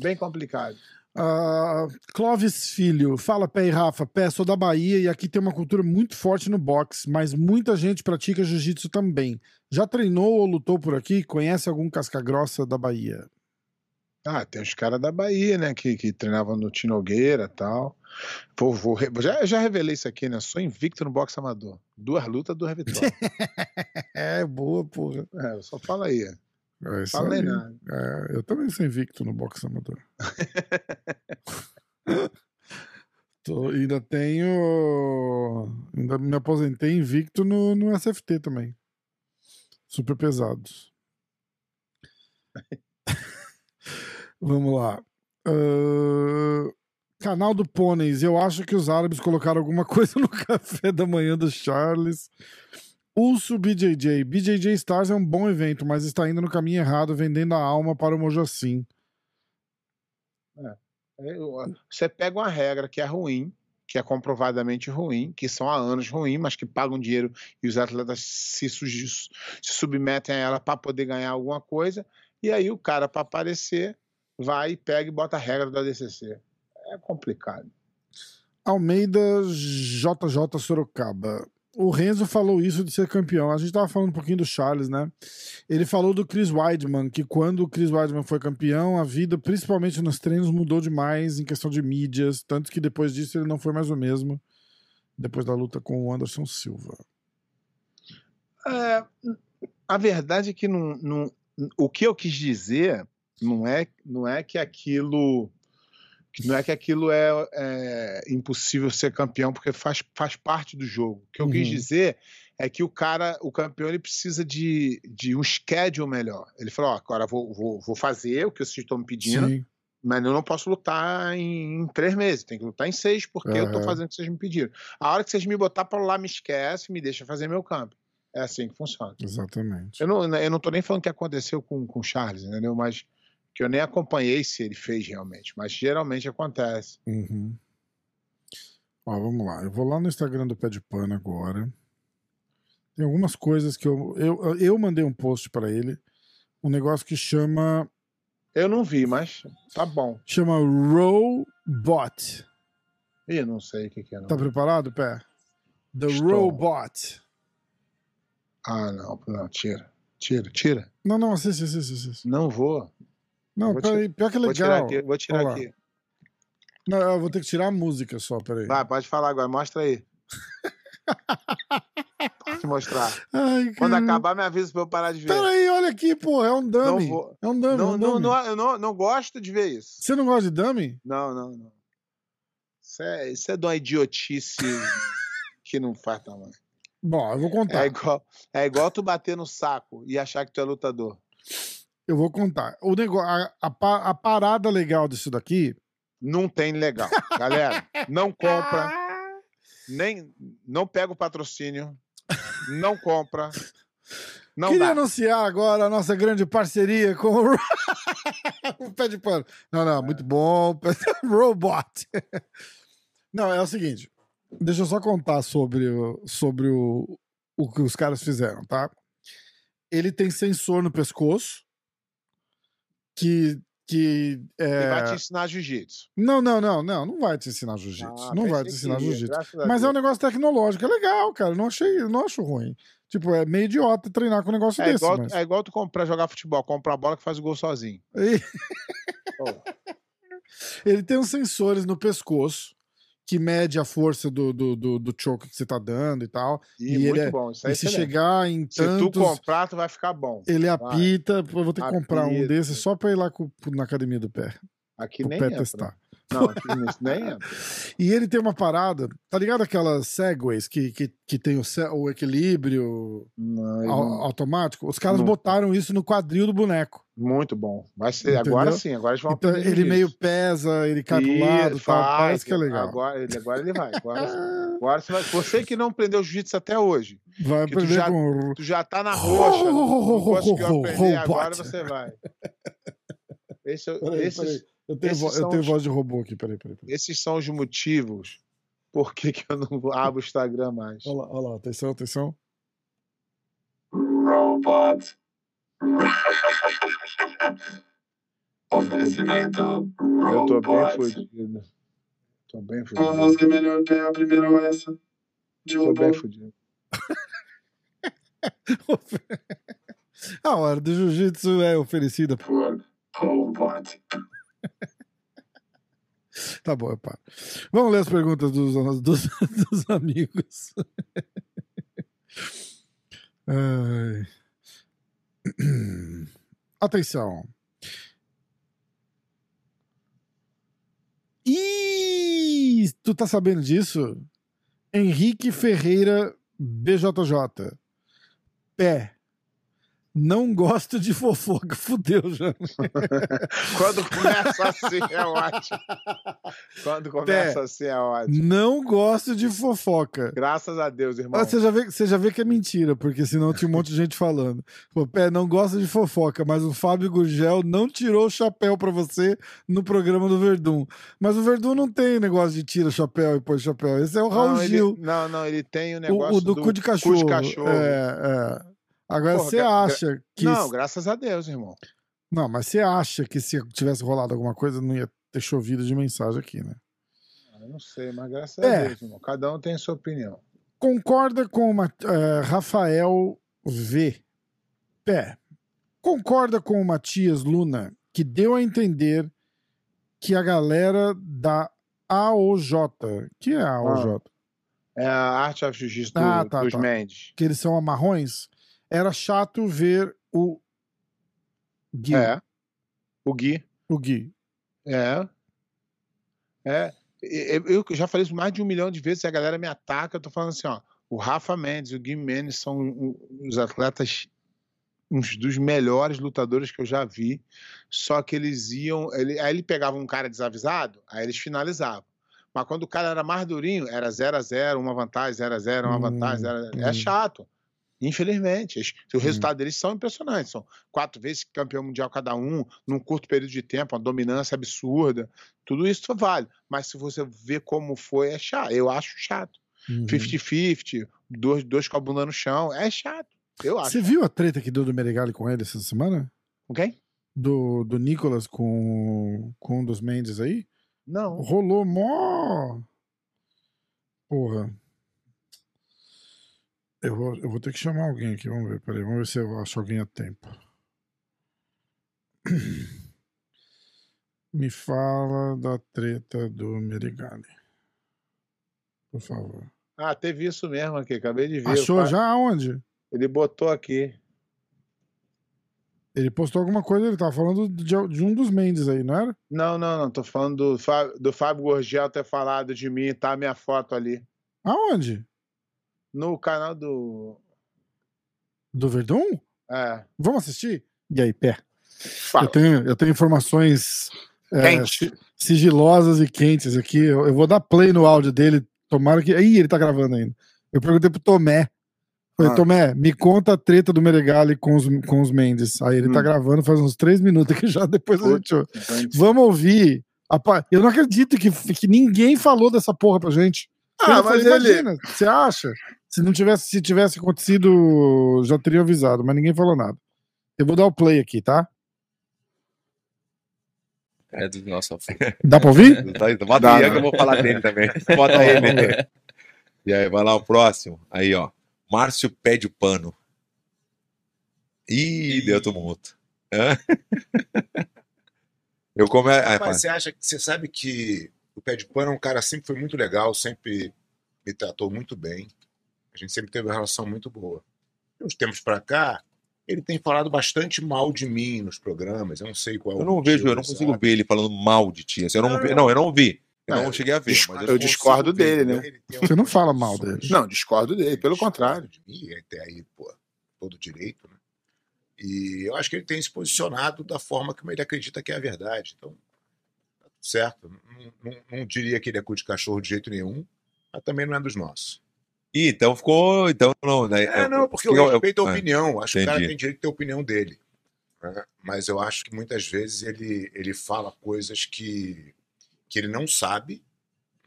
Bem complicado. Ah, Clóvis Filho, fala Pé e Rafa, Pé, sou da Bahia e aqui tem uma cultura muito forte no boxe, mas muita gente pratica jiu-jitsu também. Já treinou ou lutou por aqui? Conhece algum casca-grossa da Bahia? Ah, tem os caras da Bahia, né? Que, que treinavam no Tinogueira e tal. Pô, vou já, já revelei isso aqui, né? Sou invicto no boxe amador. Duas lutas, duas vitórias. [laughs] É, boa, porra. é, só fala aí. É isso Falei aí. nada. É, eu também sou invicto no boxe amador. [laughs] Tô- ainda tenho. Ainda me aposentei invicto no, no SFT também. Super pesados. [laughs] Vamos lá. Ahn, canal do Pôneis. Eu acho que os árabes colocaram alguma [laughs] coisa no café da manhã do Charles. Ulso BJJ. BJJ Stars é um bom evento, mas está indo no caminho errado, vendendo a alma para o Mojacim. É, eu- Você pega uma regra que é ruim, que é comprovadamente ruim, que são há anos ruim, mas que pagam dinheiro e os atletas se, se submetem a ela para poder ganhar alguma coisa, e aí o cara, para aparecer, vai e pega e bota a regra do ADCC. É complicado. Almeida JJ Sorocaba. O Renzo falou isso de ser campeão. A gente tava falando um pouquinho do Charles, né? Ele falou do Chris Weidman, que quando o Chris Weidman foi campeão, a vida, principalmente nos treinos, mudou demais em questão de mídias. Tanto que depois disso ele não foi mais o mesmo. Depois da luta com o Anderson Silva. É, a verdade é que não, não- o que eu quis dizer não é, não é que aquilo não é que aquilo é, é impossível ser campeão porque faz, faz parte do jogo. O que eu quis Uhum. dizer é que o cara, o campeão, ele precisa de, de um schedule melhor. Ele falou: ó, agora vou, vou, vou fazer o que vocês estão me pedindo, Sim. mas eu não posso lutar em, em três meses, tem que lutar em seis, porque eu tô Aham. fazendo o que vocês me pediram. A hora que vocês me botar para lá, me esquece, me deixa fazer meu campo. É assim que funciona. Exatamente. Eu não, eu não tô nem falando o que aconteceu com, com o Charles, entendeu? Mas que eu nem acompanhei se ele fez realmente. Mas geralmente acontece. Uhum. Ó, vamos lá. Eu vou lá no Instagram do Pé de Pano agora. Tem algumas coisas que eu. Eu, eu mandei um post para ele. Um negócio que chama. Eu não vi, mas tá bom. Chama Robot. Ih, não sei o que, que é. Não. Tá preparado, Pé? The Estou. Robot. Ah, não, não, tira. Tira, tira. Não, não, assiste, assiste, assiste. Não vou. Não, peraí, pior que é Vou tirar legal. aqui. Vou tirar aqui. Não, eu vou ter que tirar a música só, peraí. Vai, pode falar agora. Mostra aí. [laughs] Pode mostrar. Ai, Quando acabar, me avisa pra eu parar de ver. Peraí, olha aqui, pô, é um dummy. vou. É um dummy, é Não, um não, dummy. não, eu não, não gosto de ver isso. Você não gosta de dummy? Não, não, não. Isso é, isso é de uma idiotice [laughs] que não faz tamanho. Bom, eu vou contar. É igual, é igual tu bater no saco e achar que tu é lutador. Eu vou contar. O negócio, a, a, a parada legal disso daqui. Não tem legal. Galera, não [laughs] compra, nem não pega o patrocínio, não compra. Não Queria dá. anunciar agora a nossa grande parceria com o, [laughs] o Pé de Pano. Não, não, muito bom. [laughs] Robot. Não, é o seguinte. Deixa eu só contar sobre, sobre o, o que os caras fizeram, tá? Ele tem sensor no pescoço que. que Ele é... vai te ensinar jiu-jitsu. Não, não, não, não. Não vai te ensinar jiu-jitsu. Ah, não vai te ensinar jiu-jitsu. Mas é um negócio tecnológico, é legal, cara. Não achei, não acho ruim. Tipo, é meio idiota treinar com um negócio É desse. igual, mas... é igual tu comprar jogar futebol, comprar a bola que faz o gol sozinho. E- Pô, [laughs] Ele tem uns sensores no pescoço que mede a força do, do, do, do choke que você tá dando e tal. E, E ele muito é- bom. Isso aí E se chegar em Se tu tantos, comprar, tu vai ficar bom. ele Vai. apita. Eu vou ter que comprar um desses só pra ir lá com- na academia do pé. Aqui O nem pé entra. testar. Não, nem entra. E ele tem uma parada, tá ligado aquelas segways que, que, que tem o, o equilíbrio Não, não- automático? Os caras Não. botaram isso no quadril do boneco. Muito bom. Vai ser, Entendeu? agora sim, agora eles vão Então aprender ele isso. meio pesa, ele cai pro lado, tal, vai, parece que é legal. Agora ele, agora ele vai. Agora, [laughs] agora você vai. Você que não aprendeu jiu-jitsu até hoje, Vai que tu aprender já- com. tu já tá na roxa, não conseguiu aprender, agora você vai. [laughs] Esse, é- Peraí, esses, peraí. Eu tenho, vo- eu tenho os- voz de robô aqui, peraí, peraí. peraí. esses são os motivos por que, que eu não abro o Instagram mais. Olha lá, olha lá, atenção, atenção. Robot. [laughs] Oferecimento. Eu tô bem fudido. Tô bem Qual fudido. você melhor tem a primeira ou essa? De Tô robô. bem fudido. [laughs] A hora do jiu-jitsu é oferecida. Por Robot. [laughs] Tá bom, eu paro. Vamos ler as perguntas dos, dos, dos amigos. Ai. Atenção. Ih, tu tá sabendo disso? Henrique Ferreira BJJ. Pé. Não gosto de fofoca. [laughs] Fudeu já. [laughs] Quando começa assim é ótimo. Quando começa assim é ótimo. Não gosto de fofoca. Graças a Deus, irmão. Ah, Você já, vê, você já vê que é mentira, porque senão tinha um monte de gente falando. Pô, Pé, não gosta de fofoca, mas o Fábio Gurgel não tirou o chapéu pra você no programa do Verdun. Mas o Verdun não tem negócio de tira o chapéu e põe o chapéu. Esse é o Raul não, ele, Gil, não, não, ele tem o o, negócio o do, cu de cachorro. É, é. Agora Porra, você gra- gra- acha que. Não, graças a Deus, irmão. Não, mas você acha que se tivesse rolado alguma coisa, não ia ter chovido de mensagem aqui, né? Eu não sei, mas graças É. a Deus, irmão. Cada um tem a sua opinião. Concorda com o Ma- eh, Rafael V. Pé. Concorda com o Matias Luna, que deu a entender que a galera da AOJ, que é a AOJ, É a Art of Jiu-Jitsu do- Ah, tá, dos tá. Mendes. que eles são amarrões, era chato ver o Gui. É. O Gui. O Gui. É. É. Eu já falei isso mais de um milhão de vezes e a galera me ataca. Eu tô falando assim, ó. O Rafa Mendes e o Gui Mendes são os atletas, uns dos melhores lutadores que eu já vi. Só que eles iam. Ele, aí ele pegava um cara desavisado, aí eles finalizavam. Mas quando o cara era mais durinho, era 0 a 0 uma vantagem, 0 a 0 uma Hum, vantagem. 0 a 0. hum. É chato. Infelizmente. Os- O resultado deles são impressionantes. São quatro vezes campeão mundial cada um, num curto período de tempo, uma dominância absurda. Tudo isso vale. Mas se você ver como foi, é chato. Eu acho chato. Uhum. 50-50, dois, dois com a bunda no chão. É chato. Eu acho. Você viu a treta que deu do Meregali com ele essa semana? Ok? Do, do Nicolas com, com um dos Mendes aí? Não. Rolou mó. Porra. Eu vou, eu vou ter que chamar alguém aqui, vamos ver. Peraí, vamos ver se eu acho alguém a tempo. [clears throat] Me fala da treta do Merigali. Por favor. Ah, teve isso mesmo aqui. Acabei de ver. Achou já aonde? Ele botou aqui. Ele postou alguma coisa, ele tava falando de, de um dos Mendes aí, não era? Não, não, não. Tô falando do, Fá- do Fábio Gorgel ter falado de mim. Tá a minha foto ali. Aonde? No canal do. Do Verdun? É. Vamos assistir? E aí, pé? Fala. Eu tenho, eu tenho informações é, sigilosas e quentes aqui. Eu, eu vou dar play no áudio dele. Tomara que. Ih, ele tá gravando ainda. Eu perguntei pro Tomé. Falei, Ah. Tomé, me conta a treta do Meregali com os, com os Mendes. Aí ele tá Hum. gravando faz uns três minutos aqui [laughs] já. Depois a gente. Então, Vamos ouvir. Eu não acredito que, que ninguém falou dessa porra pra gente. Ah, Eu mas falei, ele- imagina, você acha? Se não tivesse, se tivesse acontecido, já teria avisado, mas ninguém falou nada. Eu vou dar o play aqui, tá? É do nosso. Dá pra ouvir? [laughs] Bota Dá, aí né? que eu vou falar dele também. [laughs] Bota ele. E aí, vai lá o próximo. Aí, ó. Márcio pede o pano. Ih, deu tumulto. [laughs] Eu come... ah, Mas você acha que você sabe que o pé de pano é um cara que sempre foi muito legal, sempre me tratou muito bem. A gente sempre teve uma relação muito boa. De uns tempos pra cá, ele tem falado bastante mal de mim nos programas. Eu não sei qual é o Eu não motivo, vejo, eu não consigo sabe? ver ele falando mal de ti. assim, eu não, Não, vi- não. eu não vi. Eu Não, não cheguei a ver. mas eu eu, dis- discordo dele, né? Ele tem Você não fala mal dele. Não, discordo dele, pelo contrário. de mim, e até aí, pô, todo direito, né? E eu acho que ele tem se posicionado da forma como ele acredita que é a verdade. Então, certo. Não, não- não diria que ele é cu de cachorro de jeito nenhum, mas também não é dos nossos. Ih, então ficou. Então, não, né, É, não, porque eu eu- eu- respeito a é, opinião. Acho que o cara entendi. tem direito de ter a opinião dele. né? Mas eu acho que muitas vezes ele, ele fala coisas que, que ele não sabe.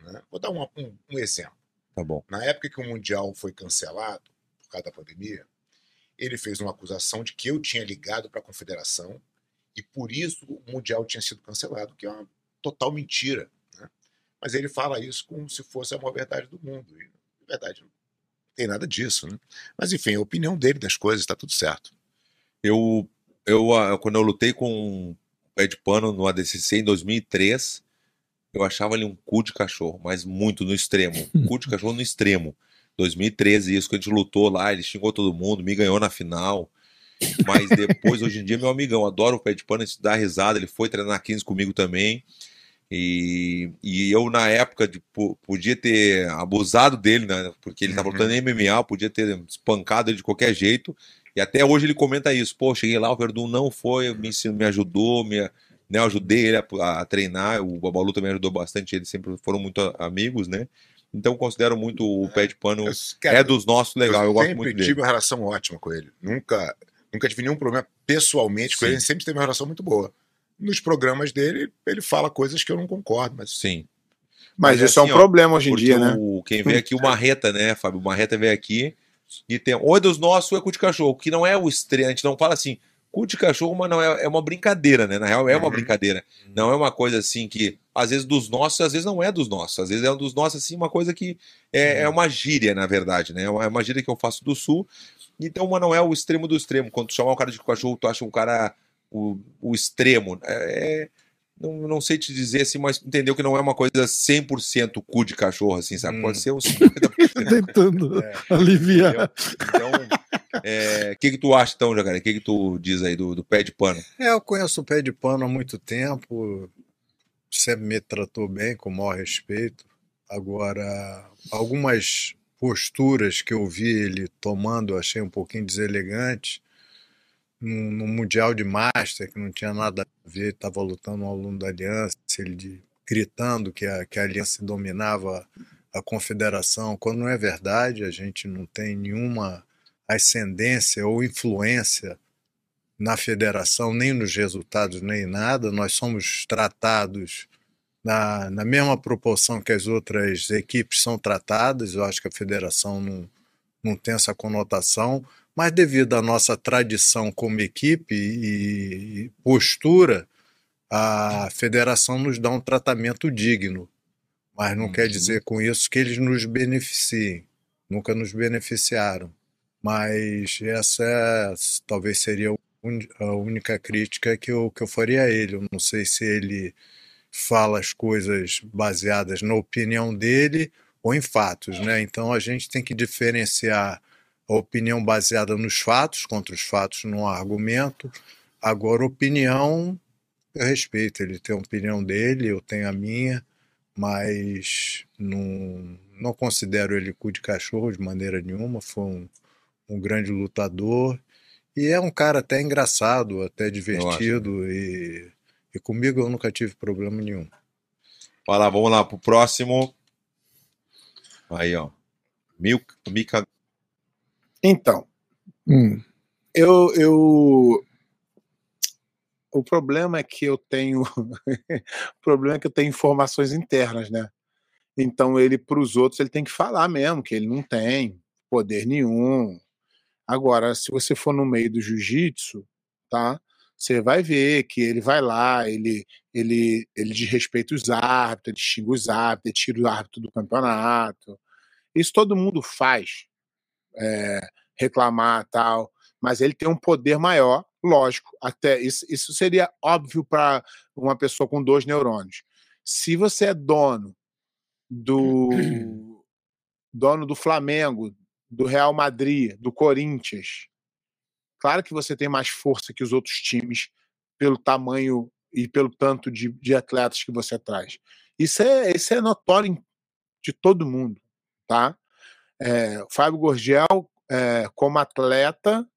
né? Vou dar uma- um, um exemplo. Tá bom. Na época que o Mundial foi cancelado, por causa da pandemia, ele fez uma acusação de que eu tinha ligado para a confederação e por isso o Mundial tinha sido cancelado, que é uma total mentira. né? Mas ele fala isso como se fosse a maior verdade do mundo. E, na verdade, não tem nada disso. Né? Mas, enfim, a opinião dele das coisas, está tudo certo. Eu, eu, ah, quando eu lutei com o pé de pano no ADCC em 2003, eu achava ele um cu de cachorro, mas muito no extremo. cu de cachorro no extremo. 2013, isso que a gente lutou lá, ele xingou todo mundo, me ganhou na final. Mas depois, hoje em dia, meu amigão, adoro o pé de pano, a gente dá risada, ele foi treinar 15 comigo também. E, e eu, na época, de, po- podia ter abusado dele, né? Porque ele tava Uhum. lutando em MMA, eu podia ter espancado ele de qualquer jeito. E até hoje ele comenta isso. Pô, cheguei lá, o Verdun não foi, me, me ajudou, me, né, eu ajudei ele a, a treinar. O Babalu também ajudou bastante, eles sempre foram muito a- amigos, né? Então considero muito o pé de pano. Eu, cara, é dos nossos legal, eu, gosto sempre muito tive dele. uma relação ótima com ele. Nunca, nunca tive nenhum problema pessoalmente com Sim. ele, a gente sempre teve uma relação muito boa. Nos programas dele, ele fala coisas que eu não concordo, mas Sim. Mas, Mas isso é assim, um ó, problema hoje em dia, né? o, quem veio aqui, o Marreta, né, Fábio? O Marreta veio aqui e tem. Ou é dos nossos ou é cu de cachorro, que não é o extremo. A gente não fala assim, cu de cachorro, mas não é, é uma brincadeira, né? Na real, é uma Uhum. brincadeira. Não é uma coisa assim que, às vezes, dos nossos, às vezes não é dos nossos. Às vezes é um dos nossos, assim, uma coisa que é, é uma gíria, na verdade, né? É uma, é uma gíria que eu faço do sul. Então, mas não é o extremo do extremo. Quando tu chamar um cara de cachorro, tu acha um cara o, o extremo. É, é- não, não sei te dizer assim, mas entendeu que não é uma coisa 100% cu de cachorro, assim, sabe? Hum. Pode ser [laughs] uns 50%. Tentando É. aliviar. entendeu? Então, o que que tu acha então, Jacaré? O que que tu diz aí do, do pé de pano? É, eu conheço o pé de pano há muito tempo, sempre me tratou bem, com o maior respeito. Agora, algumas posturas que eu vi ele tomando, eu achei um pouquinho deselegante. No, no Mundial de Master, que não tinha nada a ver, estava lutando um aluno da Aliança, ele de- gritando que a, que a Aliança dominava a confederação, quando não é verdade, a gente não tem nenhuma ascendência ou influência na federação, nem nos resultados, nem nada. Nós somos tratados na, na mesma proporção que as outras equipes são tratadas. Eu acho que a federação não, não tem essa conotação, mas devido à nossa tradição como equipe e, postura, a federação nos dá um tratamento digno. Mas não quer Uhum. dizer com isso que eles nos beneficiem. Nunca nos beneficiaram. Mas essa é, talvez seria a única crítica que eu, que eu faria a ele. Eu não sei se ele fala as coisas baseadas na opinião dele ou em fatos, né? Então a gente tem que diferenciar opinião baseada nos fatos, contra os fatos não há argumento. Agora, opinião, eu respeito, ele tem a opinião dele, eu tenho a minha, mas não, não considero ele cu de cachorro de maneira nenhuma, foi um, um grande lutador e é um cara até engraçado, até divertido e, e comigo eu nunca tive problema nenhum. Vai lá, vamos lá pro próximo. Aí, ó. Milka, Mika. Então, Hum. eu, eu. O problema é que eu tenho. [laughs] o problema é que eu tenho informações internas, né? Então, ele, para os outros, ele tem que falar mesmo, que ele não tem poder nenhum. Agora, se você for no meio do jiu-jitsu, tá? Você vai ver que ele vai lá, ele, ele, ele desrespeita os árbitros, ele xinga os árbitros, ele tira o árbitro do campeonato. Isso todo mundo faz. É, reclamar tal, mas ele tem um poder maior, lógico. Até isso, isso seria óbvio para uma pessoa com dois neurônios. Se você é dono do [clears throat] dono do Flamengo, do Real Madrid, do Corinthians, claro que você tem mais força que os outros times pelo tamanho e pelo tanto de, de atletas que você traz. Isso é, isso é notório de todo mundo, tá? É, Fábio Gorgel, é, como atleta,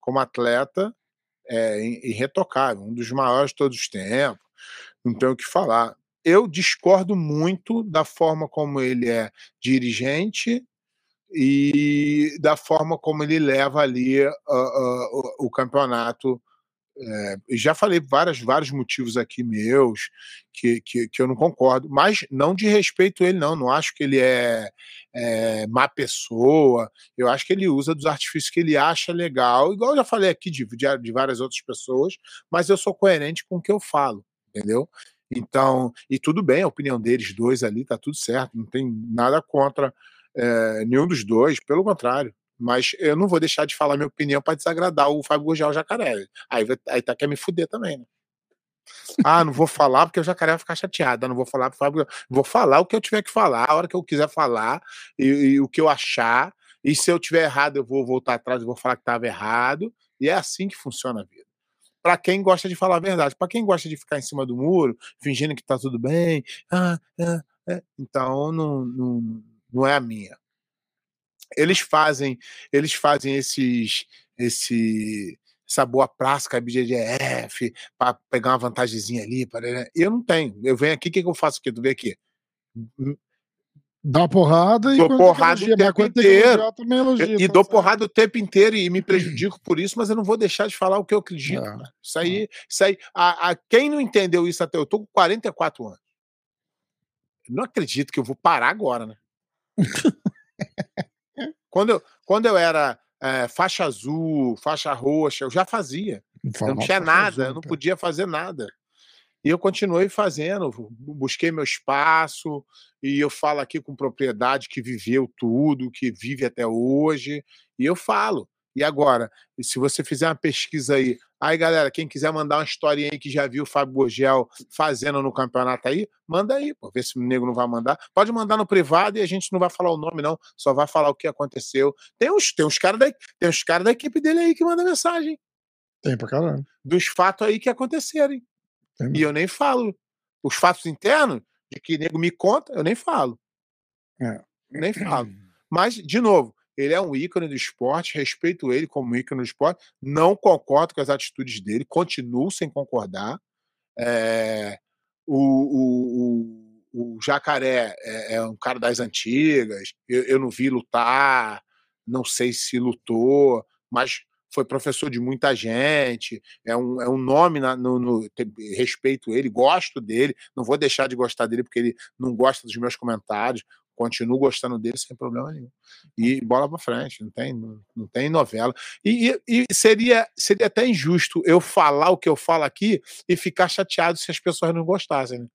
como atleta, é irretocável, um dos maiores de todos os tempos, não tenho o que falar. Eu discordo muito da forma como ele é dirigente e da forma como ele leva ali ah, ah, o, o campeonato. É, já falei vários, vários motivos aqui meus que, que, que eu não concordo, mas não de respeito a ele, não. Não acho que ele é, é má pessoa. Eu acho que ele usa dos artifícios que ele acha legal, igual eu já falei aqui de, de, de várias outras pessoas, mas eu sou coerente com o que eu falo, entendeu? Então, e tudo bem, a opinião deles dois ali tá tudo certo, não tem nada contra é, nenhum dos dois, pelo contrário. Mas eu não vou deixar de falar minha opinião para desagradar o Fábio Gurgel Jacaré. Aí, aí tá quer me fuder também, né? Ah, não vou falar porque o Jacaré vai ficar chateado. Não vou falar pro Fábio. Vou falar o que eu tiver que falar, a hora que eu quiser falar, e, e o que eu achar. E se eu tiver errado, eu vou voltar atrás e vou falar que estava errado. E é assim que funciona a vida. Para quem gosta de falar a verdade, para quem gosta de ficar em cima do muro, fingindo que tá tudo bem, ah, ah, é, então não, não, não é a minha. Eles fazem, eles fazem esses, esse, essa boa prática BGDF para pegar uma vantagemzinha ali. Para... Eu não tenho. Eu venho aqui, o que, que eu faço aqui? Tu vê aqui. Dá uma porrada e Dou porrada o tempo inteiro. elogia, E tá dou certo. porrada o tempo inteiro e me [clears throat] prejudico por isso, mas eu não vou deixar de falar o que eu acredito. É. Isso aí, isso aí a, a- quem não entendeu isso até eu tô com 44 anos. Eu não acredito que eu vou parar agora, né? [laughs] quando, eu, quando eu era é, faixa azul, faixa roxa, eu já fazia. Não tinha nada, Jesus, eu não cara. podia fazer nada. E eu continuei fazendo, bu- busquei meu espaço, e eu falo aqui com propriedade que viveu tudo, que vive até hoje, e eu falo. E agora, se você fizer uma pesquisa aí, aí galera, quem quiser mandar uma historinha aí que já viu o Fábio Borgel fazendo no campeonato aí, manda aí, pô, ver se o nego não vai mandar. Pode mandar no privado e a gente não vai falar o nome, não, só vai falar o que aconteceu. Tem uns, tem uns caras da, tem uns cara da equipe dele aí que manda mensagem Tem pra caralho. dos fatos aí que aconteceram. E eu nem falo. Os fatos internos, de que nego me conta, eu nem falo. É. Nem falo. [clears throat] Mas, de novo, ele é um ícone do esporte, respeito ele como ícone do esporte, não concordo com as atitudes dele, continuo sem concordar. É, o, o, o, Jacaré é, é um cara das antigas, eu, eu não vi lutar, não sei se lutou, mas foi professor de muita gente, é um, é um nome na- no, no- respeito ele, gosto dele, não vou deixar de gostar dele porque ele não gosta dos meus comentários, continuo gostando dele sem problema nenhum. E bola pra frente, não tem, não, não tem novela. E, e- e seria, seria até injusto eu falar o que eu falo aqui e ficar chateado se as pessoas não gostassem. né?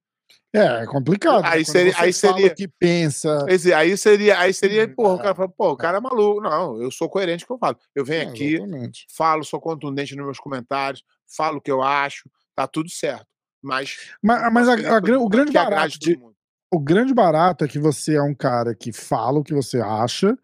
É, é complicado. Aí né? Quando seria- aí fala seria- o que pensa. Dizer, Aí seria, aí seria, Hum, o é, cara fala, pô, o cara é maluco. Não, eu sou coerente com o que eu falo. Eu venho É, aqui, exatamente. falo, sou contundente nos meus comentários, falo o que eu acho, tá tudo certo. Mas. Mas, mas a- a o grande barato de. O grande barato é que você é um cara que fala o que você acha,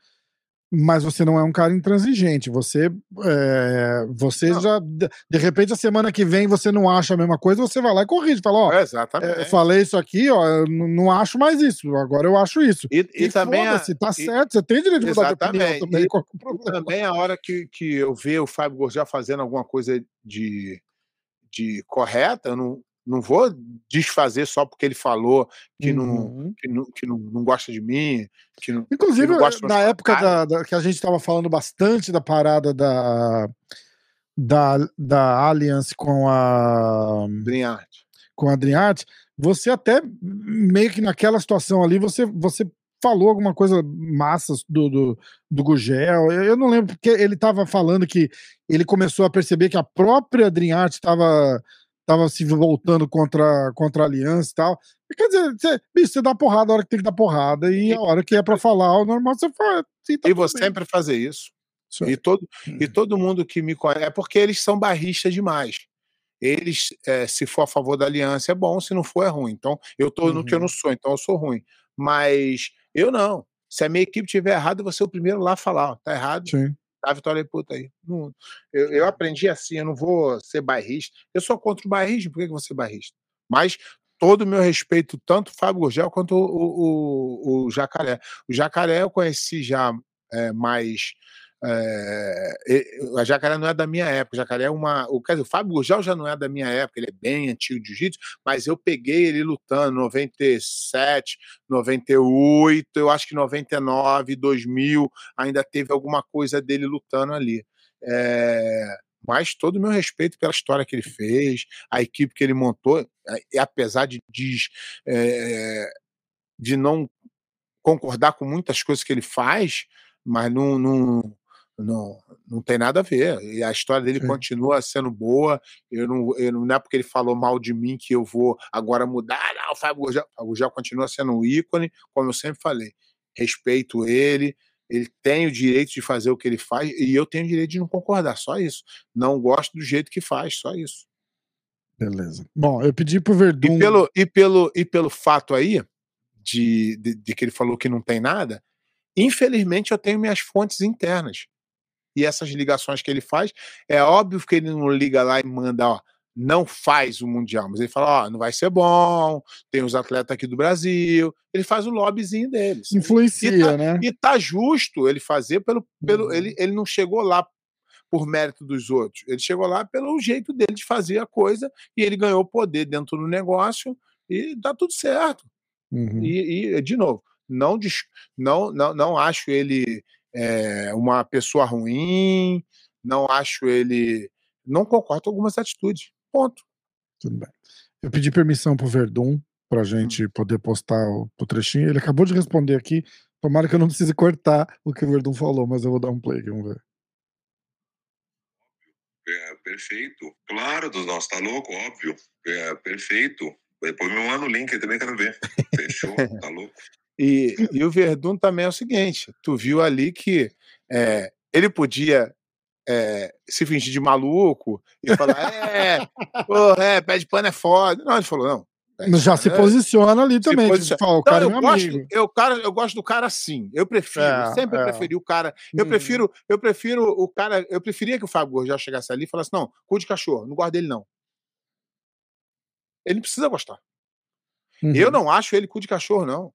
mas você não é um cara intransigente. Você, é, você Não. já, de repente, a semana que vem você não acha a mesma coisa, você vai lá e corrige. Fala, ó, É, falei isso aqui, ó, não acho mais isso. Agora eu acho isso. E, e E, também, a, tá e- certo, você tem direito de mudar de opinião também. E- qual é o também a hora que, que eu ver o Fábio Gorgel fazendo alguma coisa de, de correta, eu não, não vou desfazer só porque ele falou que, não, Uhum. que, não, que não, não gosta de mim, que não, Inclusive, que não na época da, da- que a gente estava falando bastante da parada da, da, da Alliance com a Brinharte. com a Adriarte, você até meio que naquela situação ali, você, você falou alguma coisa massa do, do, do Gugel. Eu, eu não lembro porque ele estava falando que ele começou a perceber que a própria Adriarte estava tava se voltando contra, contra a aliança e tal. Quer dizer, você, bicho, você dá porrada a hora que tem que dar porrada, e a hora que é pra falar o normal, você fala. E, tá E bem. sempre fazer isso. Isso. E todo, e todo mundo que me conhece. É porque eles são barristas demais. eles, é, se for a favor da aliança, é bom, se não for, é ruim. Então, eu tô no que eu Uhum. não sou, então eu sou ruim. Mas eu não. Se a minha equipe tiver errado, eu vou ser o primeiro lá a falar, ó, tá errado, Sim. Tá vitória de puta aí. Não- eu, eu aprendi assim, eu não vou ser bairrista. Eu sou contra o bairrismo, por que que eu vou ser bairrista? Mas todo o meu respeito, tanto o Fábio Gurgel quanto o, o, o- o Jacaré. O Jacaré eu conheci já é, mais. É, e- a Jacaré não é da minha época, Jacaré é uma. O, quer dizer, o Fábio Gurgel já não é da minha época, ele é bem antigo de jiu-jitsu, mas eu peguei ele lutando 97, 98, eu acho que 99, 2000, ainda teve alguma coisa dele lutando ali. É, mas todo o meu respeito pela história que ele fez, a equipe que ele montou, e apesar de, de, é, de não concordar com muitas coisas que ele faz, mas não, não, não, não tem nada a ver. E a história dele Sim. continua sendo boa. Eu não, eu não, não é porque ele falou mal de mim que eu vou agora mudar. Não, o Fábio Gurgel, Fábio Gurgel continua sendo um ícone, como eu sempre falei. Respeito ele, ele tem o direito de fazer o que ele faz e eu tenho o direito de não concordar, só isso. Não gosto do jeito que faz, só isso. Beleza. Bom, eu pedi pro Verdun. E pelo, e pelo, e pelo fato aí de, de, de que ele falou que não tem nada, infelizmente eu tenho minhas fontes internas. E essas ligações que ele faz, é óbvio que ele não liga lá e manda, ó, não faz o Mundial, mas ele fala, ó, não vai ser bom, tem os atletas aqui do Brasil, ele faz o lobbyzinho deles. Influencia, E tá- né? E tá justo ele fazer pelo. pelo Uhum. ele, ele não chegou lá por mérito dos outros. Ele chegou lá pelo jeito dele de fazer a coisa e ele ganhou poder dentro do negócio e tá tudo certo. Uhum. E, e, de novo, não, não, não, não acho ele é, uma pessoa ruim, não acho ele. Não concordo com algumas atitudes. Ponto. Tudo bem. Eu pedi permissão pro Verdun pra gente poder postar o, o trechinho. Ele acabou de responder aqui. Tomara que eu não precise cortar o que o Verdun falou, mas eu vou dar um play aqui, vamos ver. É, perfeito. Claro, dos nossos, tá louco? Óbvio. É, perfeito. Depois me manda o link, eu também quero ver. Fechou? Tá louco? E, e o Verdun também é o seguinte: tu viu ali que é, ele podia é, se fingir de maluco e falar, é, pô, é, pé de pano é foda. Não, ele falou, não. já se é- posiciona ali também. posiciona. Fala, o Então, cara é eu meu gosto, amigo. eu, cara, eu gosto do cara assim. Eu prefiro, É, sempre é. preferi o cara. Eu Uhum. prefiro, eu prefiro o cara. Eu preferia que o Fábio Gurgel chegasse ali e falasse: não, cu de cachorro, não gosto dele, não. Ele não precisa gostar. Uhum. Eu não acho ele cu de cachorro, não.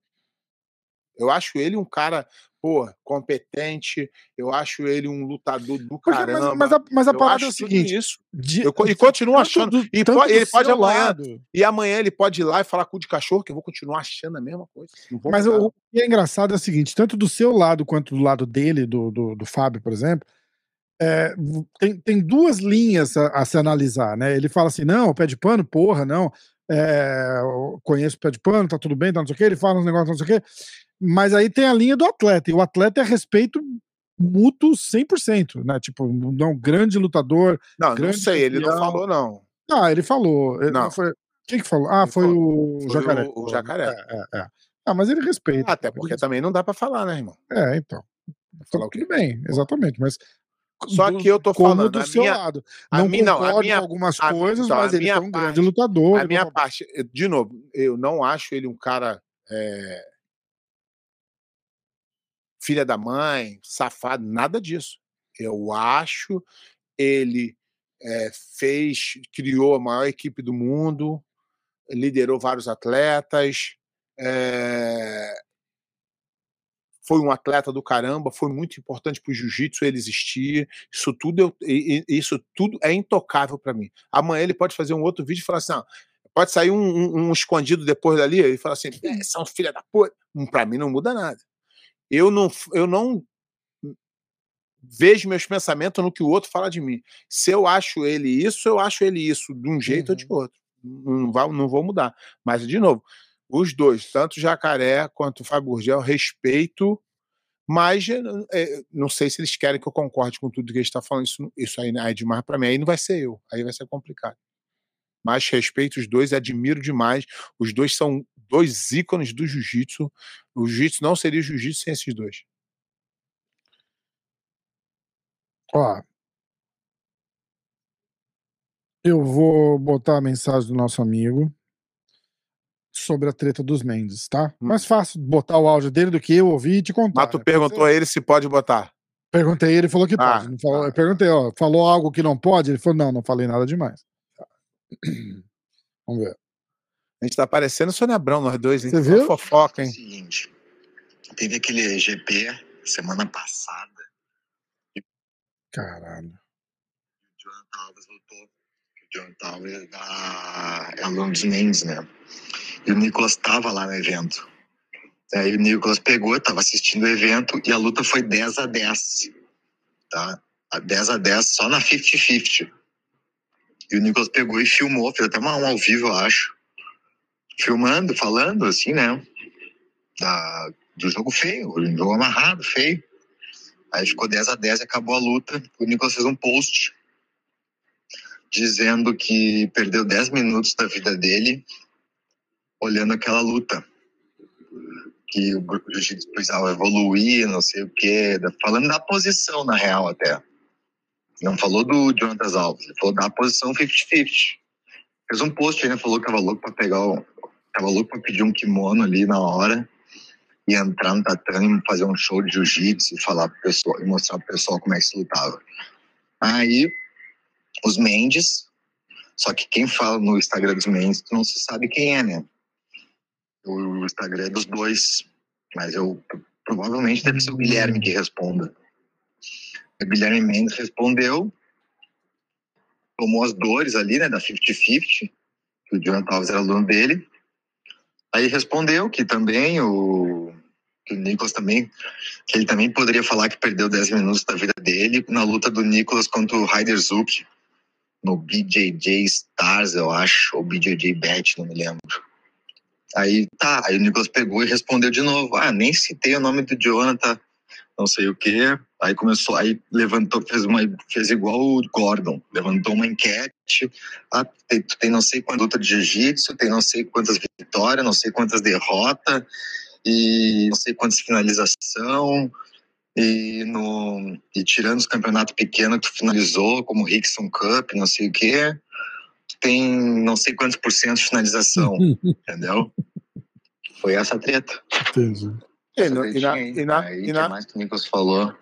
Eu acho ele um cara, pô, competente. Eu acho ele um lutador do Porque- mas, caramba. mas a, mas a parada é o seguinte. isso. de- Eu e continuo achando. do- e tanto po- do ele pode amanhã. lado. E amanhã ele pode ir lá e falar cu de cachorro, que eu vou continuar achando a mesma coisa. Mas o, o que é engraçado é o seguinte: tanto do seu lado quanto do lado dele, do, do, do Fábio, por exemplo, é, tem, tem duas linhas a, a se analisar, né? Ele fala assim: não, pé de pano, porra, não. É, conheço o pé de pano, tá tudo bem, tá não sei o quê. Ele fala uns negócios, não sei o quê. Mas aí tem a linha do atleta, e o atleta é respeito mútuo 100%, né? Tipo, não, grande lutador. Não, não grande sei, ele não falou, não. Ah, ele falou. ele- Não. Foi, quem que falou? Ah, foi o Foi Jacaré. o- que o? Jacaré. É, é, é. Ah, mas ele respeita. Até porque também não dá pra falar, né, irmão? É, então. Falar o? Tudo bem, exatamente, mas. Só do- que eu tô falando, do a seu minha- lado. a Não minha- não, a minha- algumas a- coisas, então, a mas ele é um grande lutador. A minha parte, eh, de novo, eu não acho ele um cara é, filha da mãe, safado, nada disso. Eu acho ele é, fez, criou a maior equipe do mundo, liderou vários atletas, é, foi um atleta do caramba, foi muito importante para o jiu-jitsu ele existir. Isso tudo, eu, isso tudo é intocável para mim. Amanhã ele pode fazer um outro vídeo e falar assim: ah, pode sair um, um- um escondido depois dali e falar assim: "É, são filha da puta. Para mim não muda nada. Eu não, eu não vejo meus pensamentos no que o outro fala de mim. Se eu acho ele isso, eu acho ele isso, de um jeito ou de outro. Não, vai, não vou mudar. Mas, de novo, os dois, tanto Jacaré quanto o Fábio Gurgel, respeito, mas é, não sei se eles querem que eu concorde com tudo que ele está falando. Isso, isso aí é demais para mim. Aí não vai ser eu, aí vai ser complicado. Mas respeito os dois, admiro demais. Os dois são dois ícones do jiu-jitsu. O jiu-jitsu não seria jiu-jitsu sem esses dois. Ó. Eu vou botar a mensagem do nosso amigo sobre a treta dos Mendes, tá? Hum. Mais fácil botar o áudio dele do que eu ouvir e te contar. Mas tu né? perguntou a ele se pode botar. Perguntei, ele falou que Ah, pode. Não falou- eu perguntei, ó, falou algo que não pode? Ele falou, não, não falei nada demais. Vamos ver. A gente tá parecendo Sônia Abrão, nós dois, hein? Você viu? fofoca, É o hein? seguinte, teve aquele GP semana passada, Caralho. o Jonathan Alves Alves é, da... dos Mendes, né? E o Nicolas tava lá no evento. Aí o Nicolas pegou, tava assistindo o evento e a luta foi 10 a 10. Tá? A 10 a 10 só na 50-50. E o Nicolas pegou e filmou, fez até uma, um ao vivo, eu acho. Filmando, falando assim, né? Da, do jogo feio, um jogo amarrado, feio. Aí ficou 10 a 10 e acabou a luta. O Nicolas fez um post dizendo que perdeu 10 minutos da vida dele olhando aquela luta. Que o jiu-jitsu precisava evoluir, não sei o quê. Falando da posição, na real, até. Não falou do Jonathan Alves, ele falou da posição 50-50. Fez um post ainda, falou que tava louco pra pegar o. Tava louco pra pedir um kimono ali na hora e entrar no tatame fazer um show de jiu-jitsu e falar pro pessoal e mostrar pro pessoal como é que se lutava. Aí os Mendes, só que quem fala no Instagram dos Mendes, não se sabe quem é, né? O Instagram é dos dois, mas eu provavelmente deve ser o Guilherme que responda. O Guilherme Mendes respondeu, tomou as dores ali, né, da 50-50, que o Jonathan Alves era aluno dele. Aí respondeu que também o que o Nicolas também que ele também poderia falar que perdeu 10 minutos da vida dele na luta do Nicolas contra o Ryder Zuck no BJJ Stars, eu acho, ou BJJ Bet, não me lembro. Aí tá, aí o Nicolas pegou e respondeu de novo: Ah, nem citei o nome do Jonathan, não sei o quê. Aí começou, aí levantou, fez, uma, fez igual o Gordon, levantou uma enquete. Ah, tem, tem não sei quanta luta de jiu-jitsu, tem não sei quantas vitórias, não sei quantas derrotas, e não sei quantas finalização. E, no, e tirando os campeonatos pequenos que tu finalizou, como o Rickson Cup, não sei o quê, tu tem não sei quantos por cento de finalização, [laughs] entendeu? Foi essa treta. Entendi. E, no- e na, Aí, e na, aí, e que na- mais que o Nicolas falou?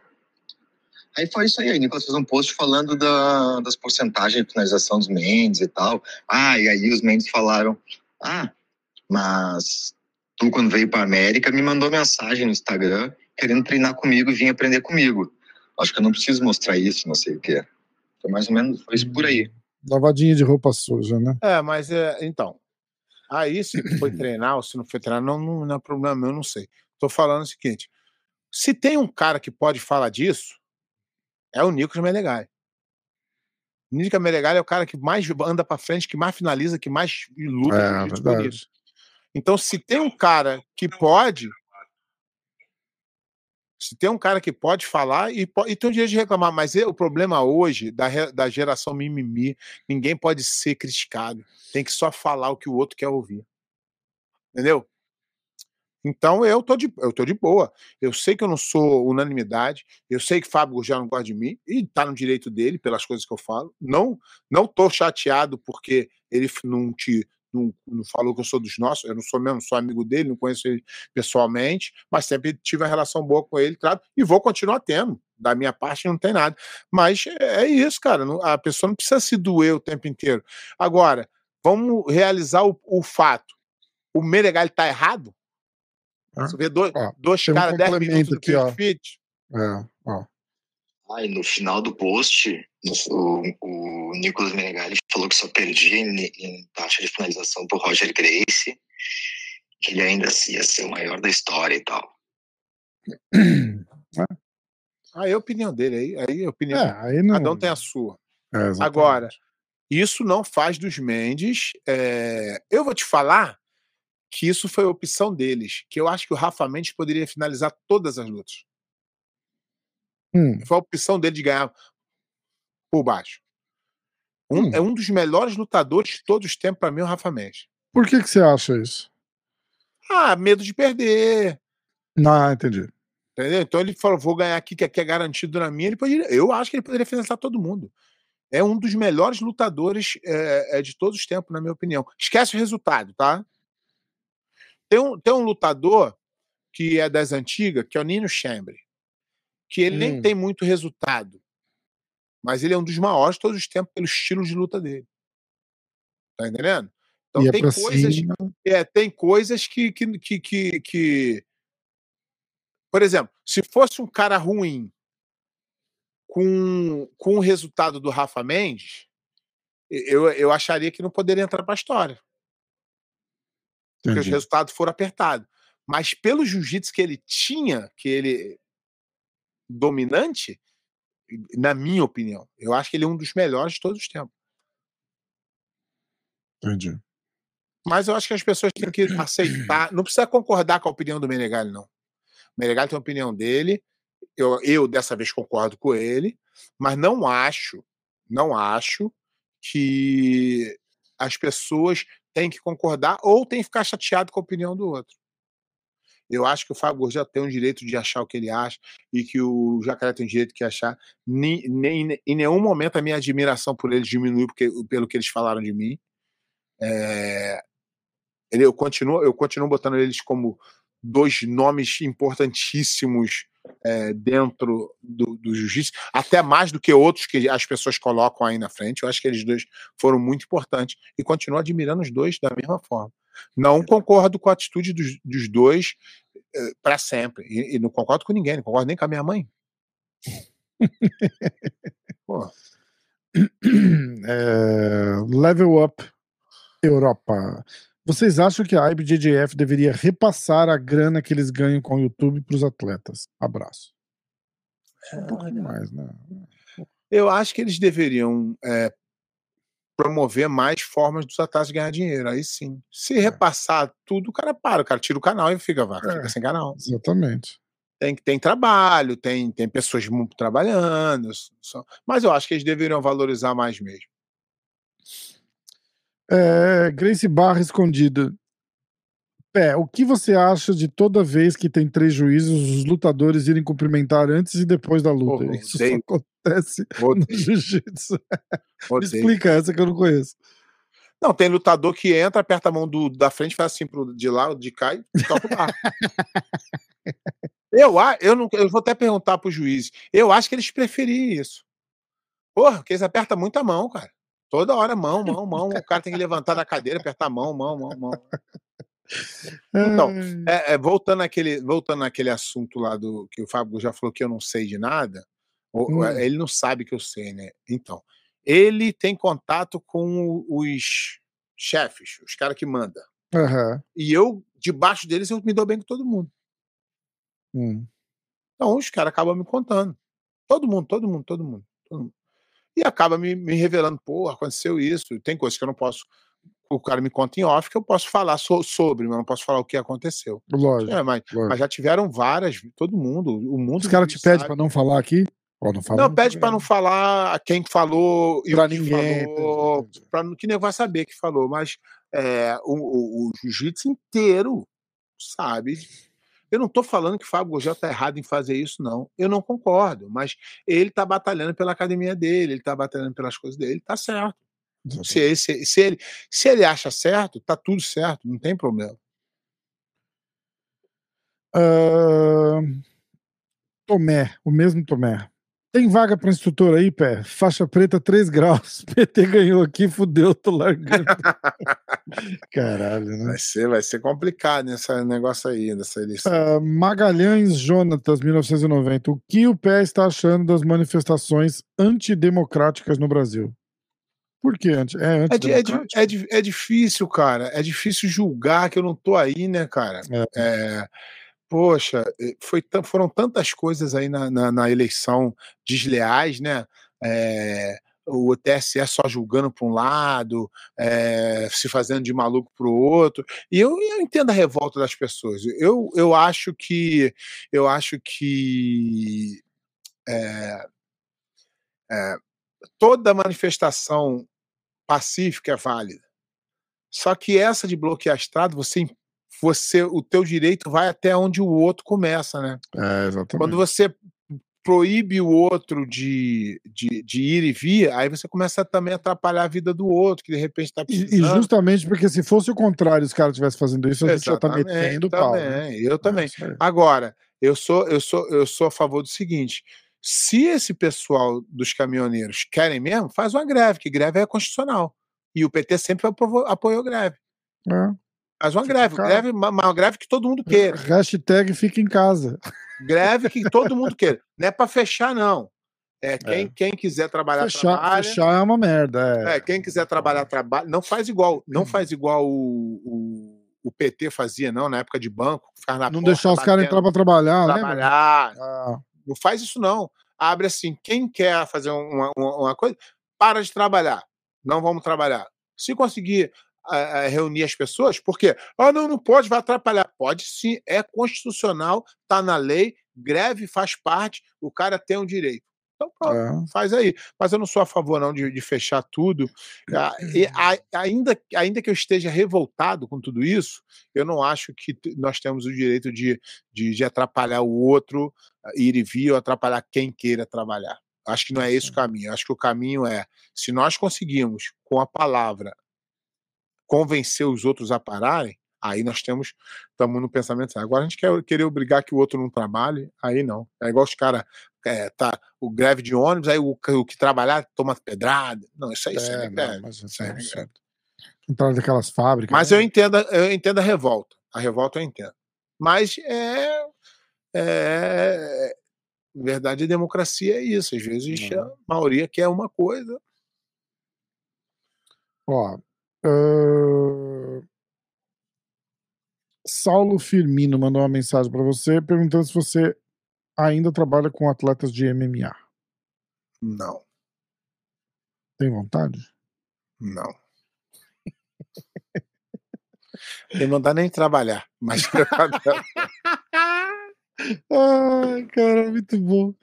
Aí foi isso aí, o Nicolas fez um post falando da, das porcentagens de finalização dos Mendes e tal. Ah, e aí os Mendes falaram, ah, mas tu quando veio para América me mandou mensagem no Instagram querendo treinar comigo e vir aprender comigo. Acho que eu não preciso mostrar isso, não sei o quê. Foi mais ou menos, foi isso por aí. Lavadinha de roupa suja, né? É, mas é, então. Aí, se foi treinar ou se não foi treinar, não, não, não é problema meu, eu não sei. Tô falando o seguinte: se tem um cara que pode falar disso, é o Nicolas Menegali. O Nicolas Menegali é o cara que mais anda pra frente, que mais finaliza, que mais luta. É. Então, se tem um cara que pode. Se tem um cara que pode falar e, e tem o direito de reclamar, mas e- o problema hoje da, da geração mimimi, ninguém pode ser criticado. Tem que só falar o que o outro quer ouvir. Entendeu? Então eu tô de, eu tô de boa. Eu sei que eu não sou unanimidade. Eu sei que Fábio Gurgel não gosta de mim e tá no direito dele pelas coisas que eu falo. Não, não tô chateado porque ele não te não, não falou que eu sou dos nossos. Eu não sou mesmo, sou amigo dele, não conheço ele pessoalmente, mas sempre tive uma relação boa com ele, trato e vou continuar tendo. Da minha parte não tem nada. Mas é isso, cara. não- A pessoa não precisa se doer o tempo inteiro. Agora, vamos realizar o, o fato. O Menegali tá errado? Você vê dois, ó, dois tem um caras 10 minutos do aqui, ó. Fit. É, ó. No final do post, o, o Nicolas Menegali falou que só perdia em, em taxa de finalização pro Roger Grace, que ele ainda assim ia ser o maior da história e tal. Aí é a opinião dele, aí, aí é a opinião. É, aí não. Cada um tem a sua. É. Agora, isso não faz dos Mendes. é, Eu vou te falar que isso foi a opção deles. Que eu acho que o Rafa Mendes poderia finalizar todas as lutas. Hum, Foi a opção dele de ganhar por baixo. Um- Hum. É um dos melhores lutadores de todos os tempos, para mim, o Rafa Mendes. por que, que você acha isso? Ah, medo de perder. Não, entendi. Entendeu? Então ele falou: vou ganhar aqui, que aqui é garantido na minha. Ele poderia, eu acho que ele poderia finalizar todo mundo. É um dos melhores lutadores é, é, de todos os tempos, na minha opinião. Esquece o resultado, tá? Tem um, tem um lutador que é das antigas, que é o Nino Chambre, que ele nem Hum. tem muito resultado, mas ele é um dos maiores de todos os tempos pelo estilo de luta dele. Tá entendendo? Então Ia tem coisas, é, tem coisas que, que, que, que, que- Por exemplo, se fosse um cara ruim com, com o resultado do Rafa Mendes, eu, eu acharia que não poderia entrar para a história. Porque os Entendi. resultados foram apertados. Mas pelo jiu-jitsu que ele tinha, que ele dominante, na minha opinião, eu acho que ele é um dos melhores de todos os tempos. Entendi. Mas eu acho que as pessoas têm que aceitar. Não precisa concordar com a opinião do Menegali, não. O Menegali tem a opinião dele. Eu, eu, dessa vez, concordo com ele. Mas não acho, não acho que as pessoas têm que concordar ou têm que ficar chateado com a opinião do outro. Eu acho que o Fábio Gurgel tem o direito de achar o que ele acha e que o Jacaré tem o direito de achar. Nem, nem, em nenhum momento a minha admiração por eles diminuiu porque, pelo que eles falaram de mim. É, eu, continuo, eu continuo botando eles como dois nomes importantíssimos é, dentro do, do jiu-jitsu, até mais do que outros que as pessoas colocam aí na frente. Eu acho que eles dois foram muito importantes e continuo admirando os dois da mesma forma. Não concordo com a atitude dos, dos dois é, para sempre. E, e, não concordo com ninguém, não concordo nem com a minha mãe. [laughs] É, level Up Europa. Vocês acham que a IBJJF deveria repassar a grana que eles ganham com o YouTube para os atletas? Abraço. Um pouquinho mais, né? Eu acho que eles deveriam é, promover mais formas dos atletas ganhar dinheiro. Aí sim. Se repassar tudo, o cara para, o cara tira o canal e fica, vai, fica É. sem canal. Exatamente. Tem, tem trabalho, tem, tem pessoas trabalhando, só- mas eu acho que eles deveriam valorizar mais mesmo. É, Grace Barra escondida. Pé, o que você acha de toda vez que tem três juízes, os lutadores irem cumprimentar antes e depois da luta? Pô, Isso só odeio. acontece no Odeio, jiu-jitsu. Me odeio. explica essa que eu não conheço. Não, tem lutador que entra, aperta a mão do, da frente, faz assim pro, de lá, de cá e toca o [laughs] eu, eu, não, eu vou até perguntar pro juiz. Eu acho que eles preferiam isso. Porra, porque eles apertam muito a mão, cara. Toda hora, mão, mão, mão. O cara tem que levantar da cadeira, apertar a mão, mão, mão, mão. Então, Ai, É, é, voltando, naquele, voltando naquele assunto lá do que o Fábio já falou que eu não sei de nada, o- Hum. ele não sabe que eu sei, né? Então, ele tem contato com os chefes, os caras que mandam. aham, E eu, debaixo deles, eu me dou bem com todo mundo. hum. Então, os caras acabam me contando. Todo mundo, todo mundo, todo mundo. Todo mundo. E acaba me, me revelando, pô, aconteceu isso. Tem coisas que eu não posso. O cara me conta em off que eu posso falar so- sobre, mas não posso falar o que aconteceu. Lógico, É, mas, lógico. mas já tiveram várias, todo mundo. O mundo Os caras te pedem pra não falar aqui? Ó, não fala Não, pede para programa. não falar quem falou e Pra o que ninguém, falou, para que nem vai saber que falou, mas é, o, o- o jiu-jitsu inteiro sabe. Eu não estou falando que o Fábio Gurgel está errado em fazer isso, não. Eu não concordo, mas ele está batalhando pela academia dele, ele está batalhando pelas coisas dele, está certo. Se, ele- se, se ele, se ele acha certo, tá tudo certo, não tem problema. Ah, Tomé, o mesmo Tomé. Tem vaga para instrutor aí, pé? Faixa preta 3 graus. [laughs] PT ganhou aqui, fudeu, tô largando. [laughs] Caralho, né? Vai ser, vai ser complicado esse negócio aí, dessa eleição. Ah, Magalhães Jonatas, 1990. O que o pé está achando das manifestações antidemocráticas no Brasil? Por anti? É É, é, é, é difícil, cara. É difícil julgar que eu não tô aí, né, cara? É, poxa, eh, foi, foram tantas coisas aí na, na, na eleição desleais, né? É, o TSE só julgando para um lado, é, se fazendo de maluco para o outro. E eu, eu entendo a revolta das pessoas. Eu, eu acho que eu acho que é, é, toda manifestação pacífica é válida. Só que essa de bloquear a estrada, você, você, o teu direito vai até onde o outro começa, né? É, exatamente. Quando você proíbe o outro de, de, de ir e vir, aí você começa também a atrapalhar a vida do outro, que de repente está E, precisando. e justamente porque se fosse o contrário, os caras estivessem fazendo isso, a gente já tá Exatamente, metendo pau. né? também, eu também. É isso aí. Agora, eu sou, eu sou, eu sou a favor do seguinte: se esse pessoal dos caminhoneiros querem mesmo, faz uma greve, que greve é constitucional. E o PT sempre apoiou, greve. É. Faz uma Fica greve, greve, uma, greve que todo mundo queira. [laughs] Hashtag fica em casa. Greve que todo mundo queira. Não é para fechar, não. É quem, quem quiser trabalhar, Fechar, trabalha. fechar é uma merda. É. É, quem quiser trabalhar, trabalha. Não faz igual, não faz igual o, o, o PT fazia, não, na época de banco. Ficar na Não porta deixar os caras entrar pra trabalhar, lembra? trabalhar. Ah, Não faz isso, não. Abre assim, quem quer fazer uma, uma, uma coisa, para de trabalhar. Não vamos trabalhar. Se conseguir ah, ah, reunir as pessoas, porque, ah, não, não pode, vai atrapalhar. Pode sim, é constitucional, está na lei, greve faz parte, o cara tem um direito. Então, pronto, é. faz aí. Mas eu não sou a favor, não, de, de fechar tudo. Ah, e a- ainda, ainda que eu esteja revoltado com tudo isso, eu não acho que nós temos o direito de, de, de atrapalhar o outro, ah, ir e vir, ou atrapalhar quem queira trabalhar. Acho que não é esse o caminho. Acho que o caminho é, se nós conseguirmos, com a palavra, convencer os outros a pararem, aí nós temos, estamos no pensamento. assim, Agora a gente quer querer obrigar que o outro não trabalhe, aí não. É igual os caras, é, tá, o greve de ônibus, aí o, que- o que trabalhar toma pedrada. Não, isso aí isso É, é, não, greve. mas Isso é é greve. Entrar daquelas fábricas. Mas né? eu entendo, eu entendo a revolta. A revolta eu entendo. Mas é, é verdade, a democracia é isso. Às vezes a maioria quer uma coisa. Ó, ahn, Saulo Firmino mandou uma mensagem pra você perguntando se você ainda trabalha com atletas de MMA. Não, Tem vontade? não. [laughs] Não dá nem trabalhar, mas [laughs] [laughs] Ai, cara, muito bom.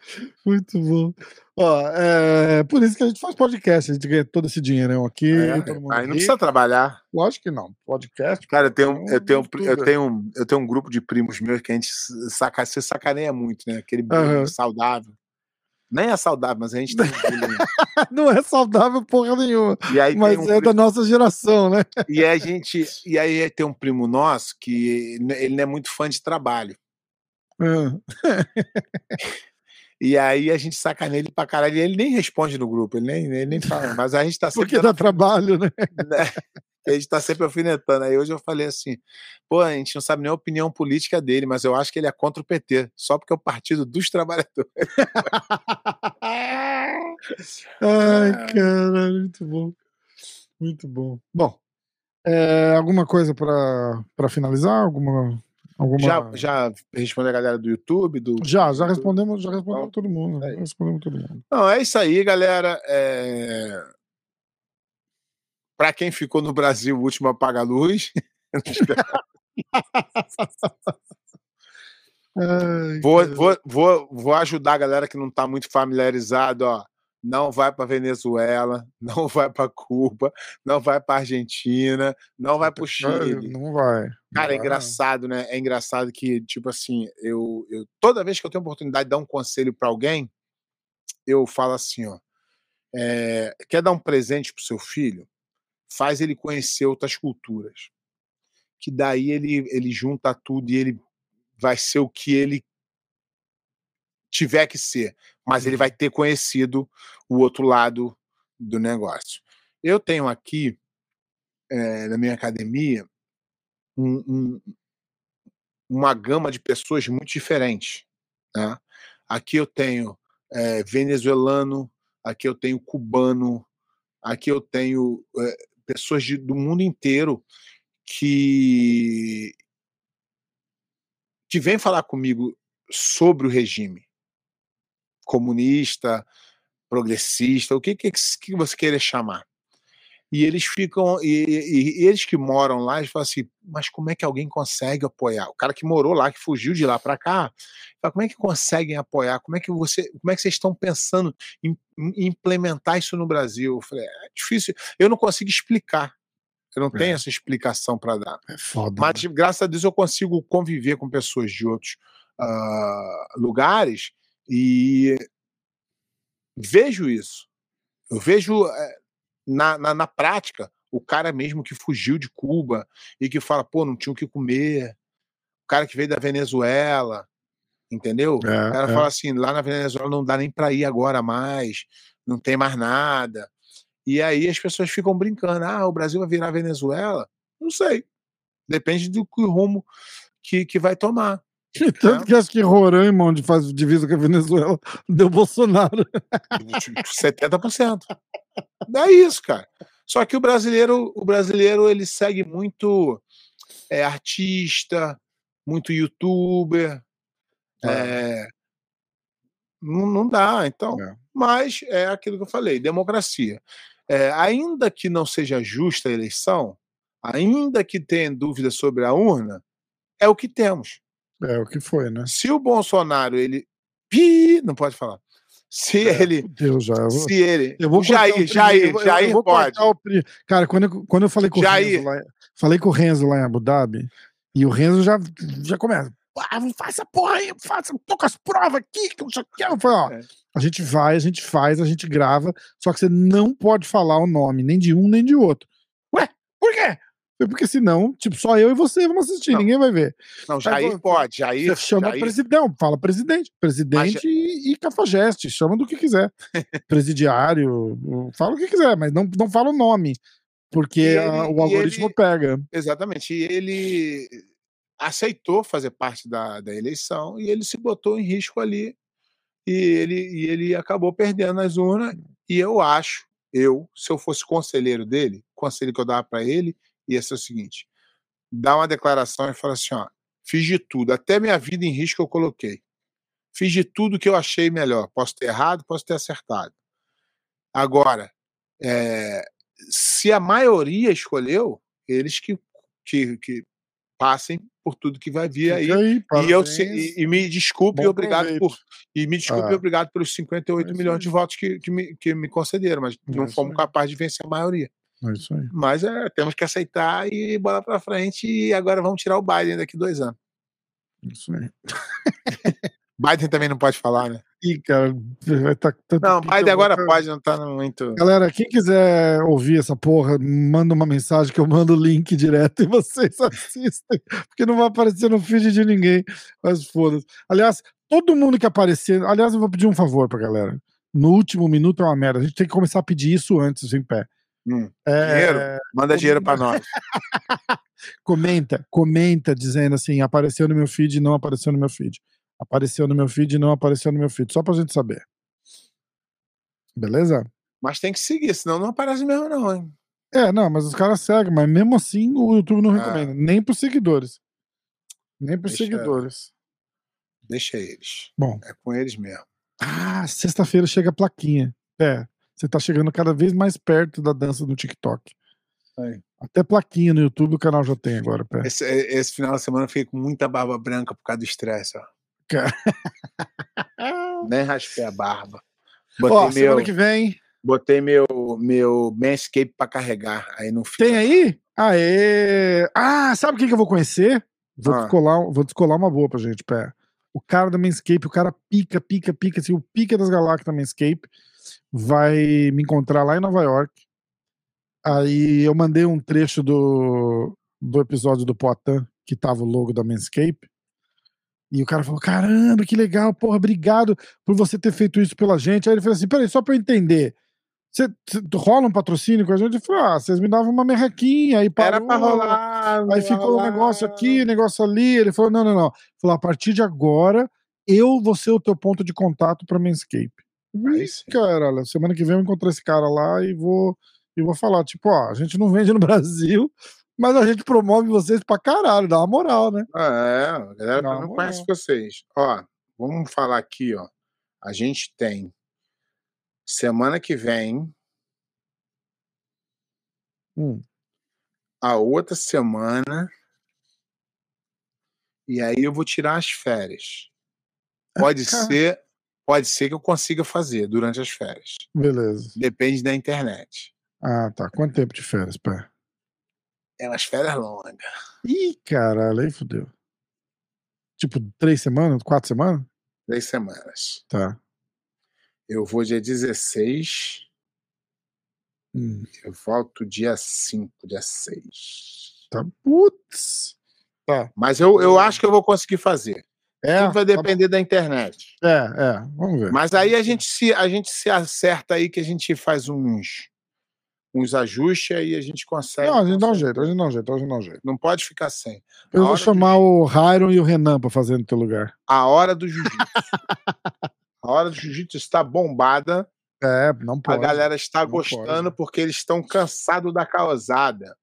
Muito bom. Ó, é por isso que a gente faz podcast, a gente ganha todo esse dinheirão aqui. É, aí não ri. precisa trabalhar. Lógico que não. Podcast. Cara, eu tenho, eu, tenho, eu, tenho, um- eu tenho um grupo de primos meus que a gente saca, se sacaneia muito, né? Aquele Aham. saudável. Nem é saudável, mas a gente tem um. [laughs] Não é saudável porra nenhuma. E aí Mas um é pri- da nossa geração, né? E a gente. E aí tem um primo nosso que ele não é muito fã de trabalho. Ah, E aí a gente sacaneia ele pra caralho. E ele nem responde no grupo, ele nem, ele nem fala. Mas a gente tá sempre. Porque dá trabalho, né? né? A gente tá sempre alfinetando. Aí hoje eu falei assim: pô, a gente não sabe nem a opinião política dele, mas eu acho que ele é contra o PT, só porque é o Partido dos Trabalhadores. [laughs] Ai, caralho, muito bom. Muito bom. Bom, é, alguma coisa pra finalizar? Alguma. Alguma... Já, já respondeu a galera do YouTube? Do... já, já respondemos, já respondemos Então, todo mundo. é respondemos todo mundo. Não, é isso aí, galera. É... Para quem ficou no Brasil, o último apaga a luz. [laughs] [laughs] Ai, Vou, vou, vou, vou ajudar a galera que não está muito familiarizado, ó. Não vai para Venezuela, [laughs] não vai para Cuba, não vai para Argentina, não vai para o Chile. Não vai. não Cara, é engraçado, né? É engraçado que, tipo assim, eu, eu toda vez que eu tenho oportunidade de dar um conselho para alguém, eu falo assim, ó. é, quer dar um presente pro seu filho? Faz ele conhecer outras culturas. Que daí ele, ele junta tudo e ele vai ser o que ele tiver que ser, mas ele vai ter conhecido o outro lado do negócio. Eu tenho aqui, eh, na minha academia, um- um- uma gama de pessoas muito diferentes. né? Aqui eu tenho eh, venezuelano, aqui eu tenho cubano, aqui eu tenho eh, pessoas de- do mundo inteiro que que vêm falar comigo sobre o regime comunista, progressista, o que, que, que você querer chamar. E eles ficam, e, e- e eles que moram lá, eles falam assim, mas como é que alguém consegue apoiar? O cara que morou lá, que fugiu de lá para cá, fala, como é que conseguem apoiar? Como é que você, como é que vocês estão pensando em, em implementar isso no Brasil? Eu falei, é difícil, eu não consigo explicar. Eu não tenho essa explicação para dar. É foda. Mas, graças a Deus, eu consigo conviver com pessoas de outros ah, lugares E vejo isso. Eu vejo eh, na, na, na prática o cara mesmo que fugiu de Cuba e que fala, pô, não tinha o que comer. O cara que veio da Venezuela, entendeu? É, o cara é. fala assim, lá na Venezuela não dá nem para ir agora mais, não tem mais nada. E aí as pessoas ficam brincando, ah, o Brasil vai virar Venezuela? Não sei. Depende do rumo que, que vai tomar. Tanto que acho que Roraima, onde faz divisa com a Venezuela, [laughs] deu Bolsonaro. 70%. É isso, cara. Só que o brasileiro, o brasileiro ele segue muito é, artista, muito youtuber. é, não, não dá, então. É. Mas é aquilo que eu falei, democracia. É, ainda que não seja justa a eleição, ainda que tenha dúvida sobre a urna, é o que temos. É o que foi, né? Se o Bolsonaro, ele. Não pode falar. Se ele. Deus já. Eu vou, Se ele. eu vou o Jair, o Jair, eu Jair eu pode. o Cara, quando eu, quando eu falei com o Jair. Renzo lá, falei com o Renzo lá em Abu Dhabi, e o Renzo já, já começa. Ah, não faz essa porra aí, faça, tô com as provas aqui, que não sei o que. Eu falei, ó, É. a gente vai, a gente faz, a gente grava, só que você não pode falar o nome, nem de um nem de outro. Ué, por quê? Porque senão, tipo, só eu e você vamos assistir, Não. ninguém vai ver. Não, Jair vou- pode. Jair, Você chama Jair, presidente, não, fala presidente, presidente e, e cafajeste, chama do que quiser. [laughs] Presidiário, fala o que quiser, mas não, não fala o nome, porque ele- a- o algoritmo ele- pega. Exatamente. E ele aceitou fazer parte da, da eleição e ele se botou em risco ali. E ele, e ele acabou perdendo as urnas. E eu acho, eu, se eu fosse conselheiro dele, conselho que eu dava para ele ia ser o seguinte: dar uma declaração e falar assim: ó, fiz de tudo, até minha vida em risco eu coloquei. Fiz de tudo que eu achei melhor. Posso ter errado, posso ter acertado. Agora, é, se a maioria escolheu, eles que, que, que passem por tudo que vai vir aí. Aí, E, eu, e, e me desculpe, Bom obrigado proveito. por. E me desculpe, Ah. obrigado pelos 58 É milhões de votos que, que, me, que me concederam, mas É não fomos capazes de vencer a maioria. É isso aí. Mas é, temos que aceitar e bola pra frente. E agora vamos tirar o Biden daqui dois anos. Isso aí. [laughs] Biden também não pode falar, né? Ih, cara, vai tá tanto Não, Biden vou agora pode, não tá muito. Galera, quem quiser ouvir essa porra, manda uma mensagem que eu mando o link direto [laughs] e vocês assistem, porque não vai aparecer no feed de ninguém, mas foda-se. Aliás, todo mundo que aparecer, aliás, eu vou pedir um favor pra galera. No último minuto é uma merda, a gente tem que começar a pedir isso antes, em pé. Hum, É, Dinheiro? Manda dinheiro pra nós. [laughs] comenta, comenta dizendo assim, apareceu no meu feed, não apareceu no meu feed. Apareceu no meu feed, não apareceu no meu feed, só pra gente saber. Beleza? Mas tem que seguir, senão não aparece mesmo, não, hein? É, não, mas os caras seguem, mas mesmo assim o YouTube não Ah. recomenda. Nem pros seguidores. Nem pros Deixa- seguidores. Deixa eles. Bom. É com eles mesmo. Ah, sexta-feira chega a plaquinha. É, você tá chegando cada vez mais perto da dança no TikTok. Até plaquinha no YouTube o canal já tem agora, pé. Esse, esse final de semana eu fiquei com muita barba branca por causa do estresse, ó. [laughs] Nem raspei a barba. Botei, Ó, meu, semana que vem. botei meu, meu Manscape pra carregar. Aí não fica. Tem aí? Aê! Ah, sabe quem que eu vou conhecer? Vou, Ah. descolar, vou descolar uma boa pra gente, pé. O cara da Manscape, o cara pica, pica, pica, assim, o pica das galáxias da Manscape, vai me encontrar lá em Nova York. Aí eu mandei um trecho do, do episódio do Poitin, que tava o logo da Manscape. E o cara falou: caramba, que legal, porra, obrigado por você ter feito isso pela gente. Aí ele falou assim: peraí, só pra eu entender. Você, rola um patrocínio com a gente? Eu falei, ah, vocês me davam uma merrequinha, aí parou. Era pra rolar. Aí ficou um negócio aqui, negócio ali. Ele falou: não, não, não. Falou: a partir de agora, eu vou ser o teu ponto de contato pra Manscape. Aí Ih, sim. cara, olha, semana que vem eu encontrar esse cara lá e vou, e vou falar: tipo, ó, a gente não vende no [laughs] Brasil, mas a gente promove vocês pra caralho, dá uma moral, né? Ah, é, a galera Não, não. conhece vocês. Ó, vamos falar aqui, ó. A gente tem semana que vem, Hum. a outra semana, e aí eu vou tirar as férias. [laughs] Pode ser, pode ser que eu consiga fazer durante as férias. Beleza. Depende da internet. Ah, tá. Quanto tempo de férias, pé? É umas férias longas. Ih, caralho, aí fudeu. Tipo, três semanas, quatro semanas? Três semanas. Tá. Eu vou dia 16. Hum, Eu volto dia 5, dia 6. tá. Putz. Tá. Mas eu, eu acho que eu vou conseguir fazer. É, Tudo vai tá depender da internet. é, é. Vamos ver. Mas aí a gente se a gente se acerta aí que a gente faz uns uns ajustes aí a gente consegue. Não, a gente dá um jeito, a gente dá um jeito, a gente dá um jeito. Não pode ficar sem. Eu A vou hora do chamar o Rairon e o Renan pra fazer no teu lugar. A hora do jiu-jitsu. [laughs] a hora do jiu-jitsu está bombada. É, não pode. a galera está não gostando porque eles estão cansados da causada.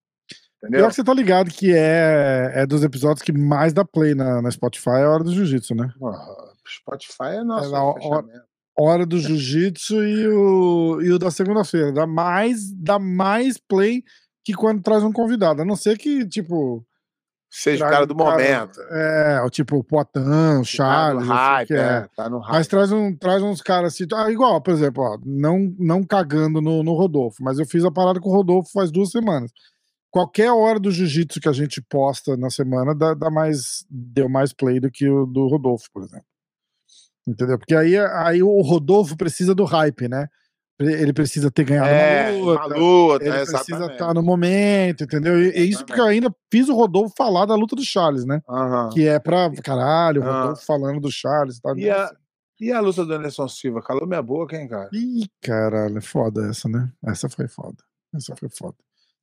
Pior Entendeu? que você tá ligado que é, é dos episódios que mais dá play na, na Spotify é a hora do jiu-jitsu, né? Porra, Spotify é nosso É na hora- do jiu-jitsu e o, e o da segunda-feira. Dá mais, dá mais play que quando traz um convidado. A não ser que, tipo. Seja o cara um do momento. É, o tipo o Poitin, o Tá Charles. no assim, hype, é. é, tá no hype. Mas traz, um, traz uns caras assim. Ah, igual, por exemplo, ó, não, não cagando no, no Rodolfo, mas eu fiz a parada com o Rodolfo faz duas semanas. Qualquer hora do jiu-jitsu que a gente posta na semana dá, dá mais, deu mais play do que o do Rodolfo, por exemplo. Entendeu? Porque aí, aí o Rodolfo precisa do hype, né? Ele precisa ter ganhado É, uma luta. uma luta, Ele precisa estar no momento, entendeu? E, e isso porque eu ainda fiz o Rodolfo falar da luta do Charles, né? Aham. Que é pra caralho, o. Rodolfo falando do Charles e tal. E a, e a luta do Anderson Silva? Calou minha boca, hein, cara? Ih, caralho, é foda essa, né? Essa foi foda. Essa foi foda.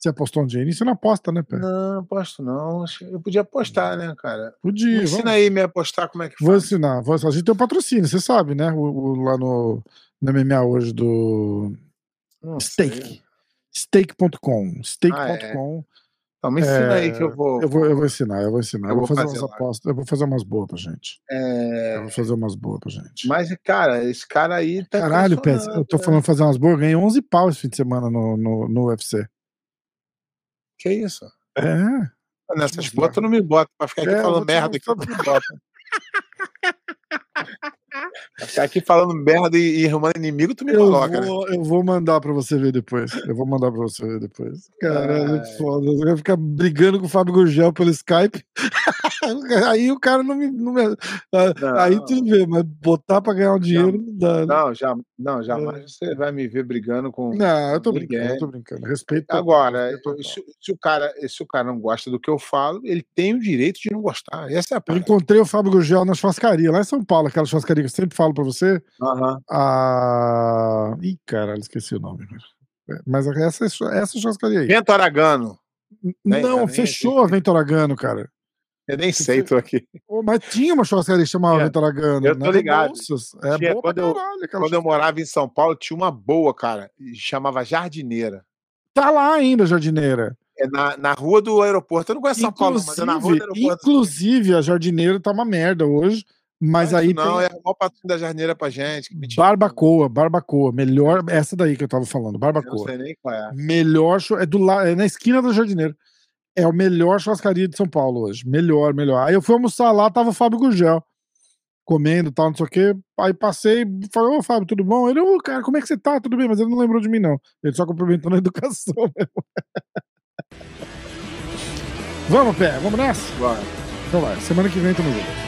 Você apostou um dinheiro? Você não aposta, né, Pé? Não, aposto não. Eu podia apostar, né, cara? Podia. Me vamos- ensina aí me apostar como é que Vou faz. ensinar. Vou ensinar. A gente tem um patrocínio, você sabe, né? O, o- lá no, no MMA hoje do Não. Steak. Steak.com. Steak.com. Então me ensina É, aí que eu vou. Eu vou, eu vou ensinar, eu vou ensinar. Eu, Eu vou vou fazer, fazer umas lá. apostas. Eu vou fazer umas boas pra gente. É, Eu vou fazer umas boas pra gente. Mas, cara, esse cara aí tá. Caralho, Pé, eu tô falando fazer umas boas. Eu ganhei 11 pau esse fim de semana no, no, no UFC. Que isso? É. Nessas boas tu não me bota pra ficar aqui É, falando merda tu mostrar. me bota. Pra ficar aqui falando merda e, e arrumando inimigo, tu me Eu coloca, né? vou, eu vou mandar pra você ver depois. Eu vou mandar pra você ver depois. Caralho, Ai. foda. Eu vou ficar brigando com o Fábio Gurgel pelo Skype. [laughs] aí o cara não me. Não me- ah, Não. Aí tudo bem, mas botar pra ganhar um dinheiro não dá. né? Não, já, não, jamais você vai me ver brigando com. Não, eu tô Ninguém. brincando, eu tô brincando. Respeito. Agora, respeito se, se o cara, se o cara não gosta do que eu falo, ele tem o direito de não gostar. Essa é a Eu parada. encontrei o Fábio Gurgel na churrascaria, lá em São Paulo, aquela churrascaria que eu sempre falo pra você. Aham. A. Ih, caralho, esqueci o nome. É, Mas essa, essa churrascaria aí. Vento Aragano. Não, cara, nem fechou a Vento Aragano, cara. Eu nem sei, tô aqui. Mas tinha uma churrascaria que chamava Tinha. Vento Aragano. Eu tô né? ligado. É Tinha, boa quando eu- caralho. Quando eu morava em São Paulo, tinha uma boa, cara. Chamava Jardineira. Tá lá ainda, jardineira. É na, na rua do aeroporto. Eu não conheço São Paulo, mas é na rua do Inclusive, aeroporto. inclusive, a jardineira tá uma merda hoje. Mas aí não, tem é o patrocínio da Jardineira pra gente. Barbacoa, Barbacoa. Melhor. Essa daí que eu tava falando, Eu não Barbacoa. sei nem qual é. Melhor. É, do la... é na esquina da jardineira. É o melhor churrascaria de São Paulo hoje. Melhor, melhor. Aí eu fui almoçar lá, tava o Fábio Gurgel. Comendo tal, não sei o quê. Aí passei, falei, ô Fábio, tudo bom? Ele, ô, cara, como é que você tá? Tudo bem, mas ele não lembrou de mim, não. Ele só cumprimentou na [laughs] educação mesmo. Vamos, pé, vamos nessa? Bora. Então vai, semana que vem tamo junto.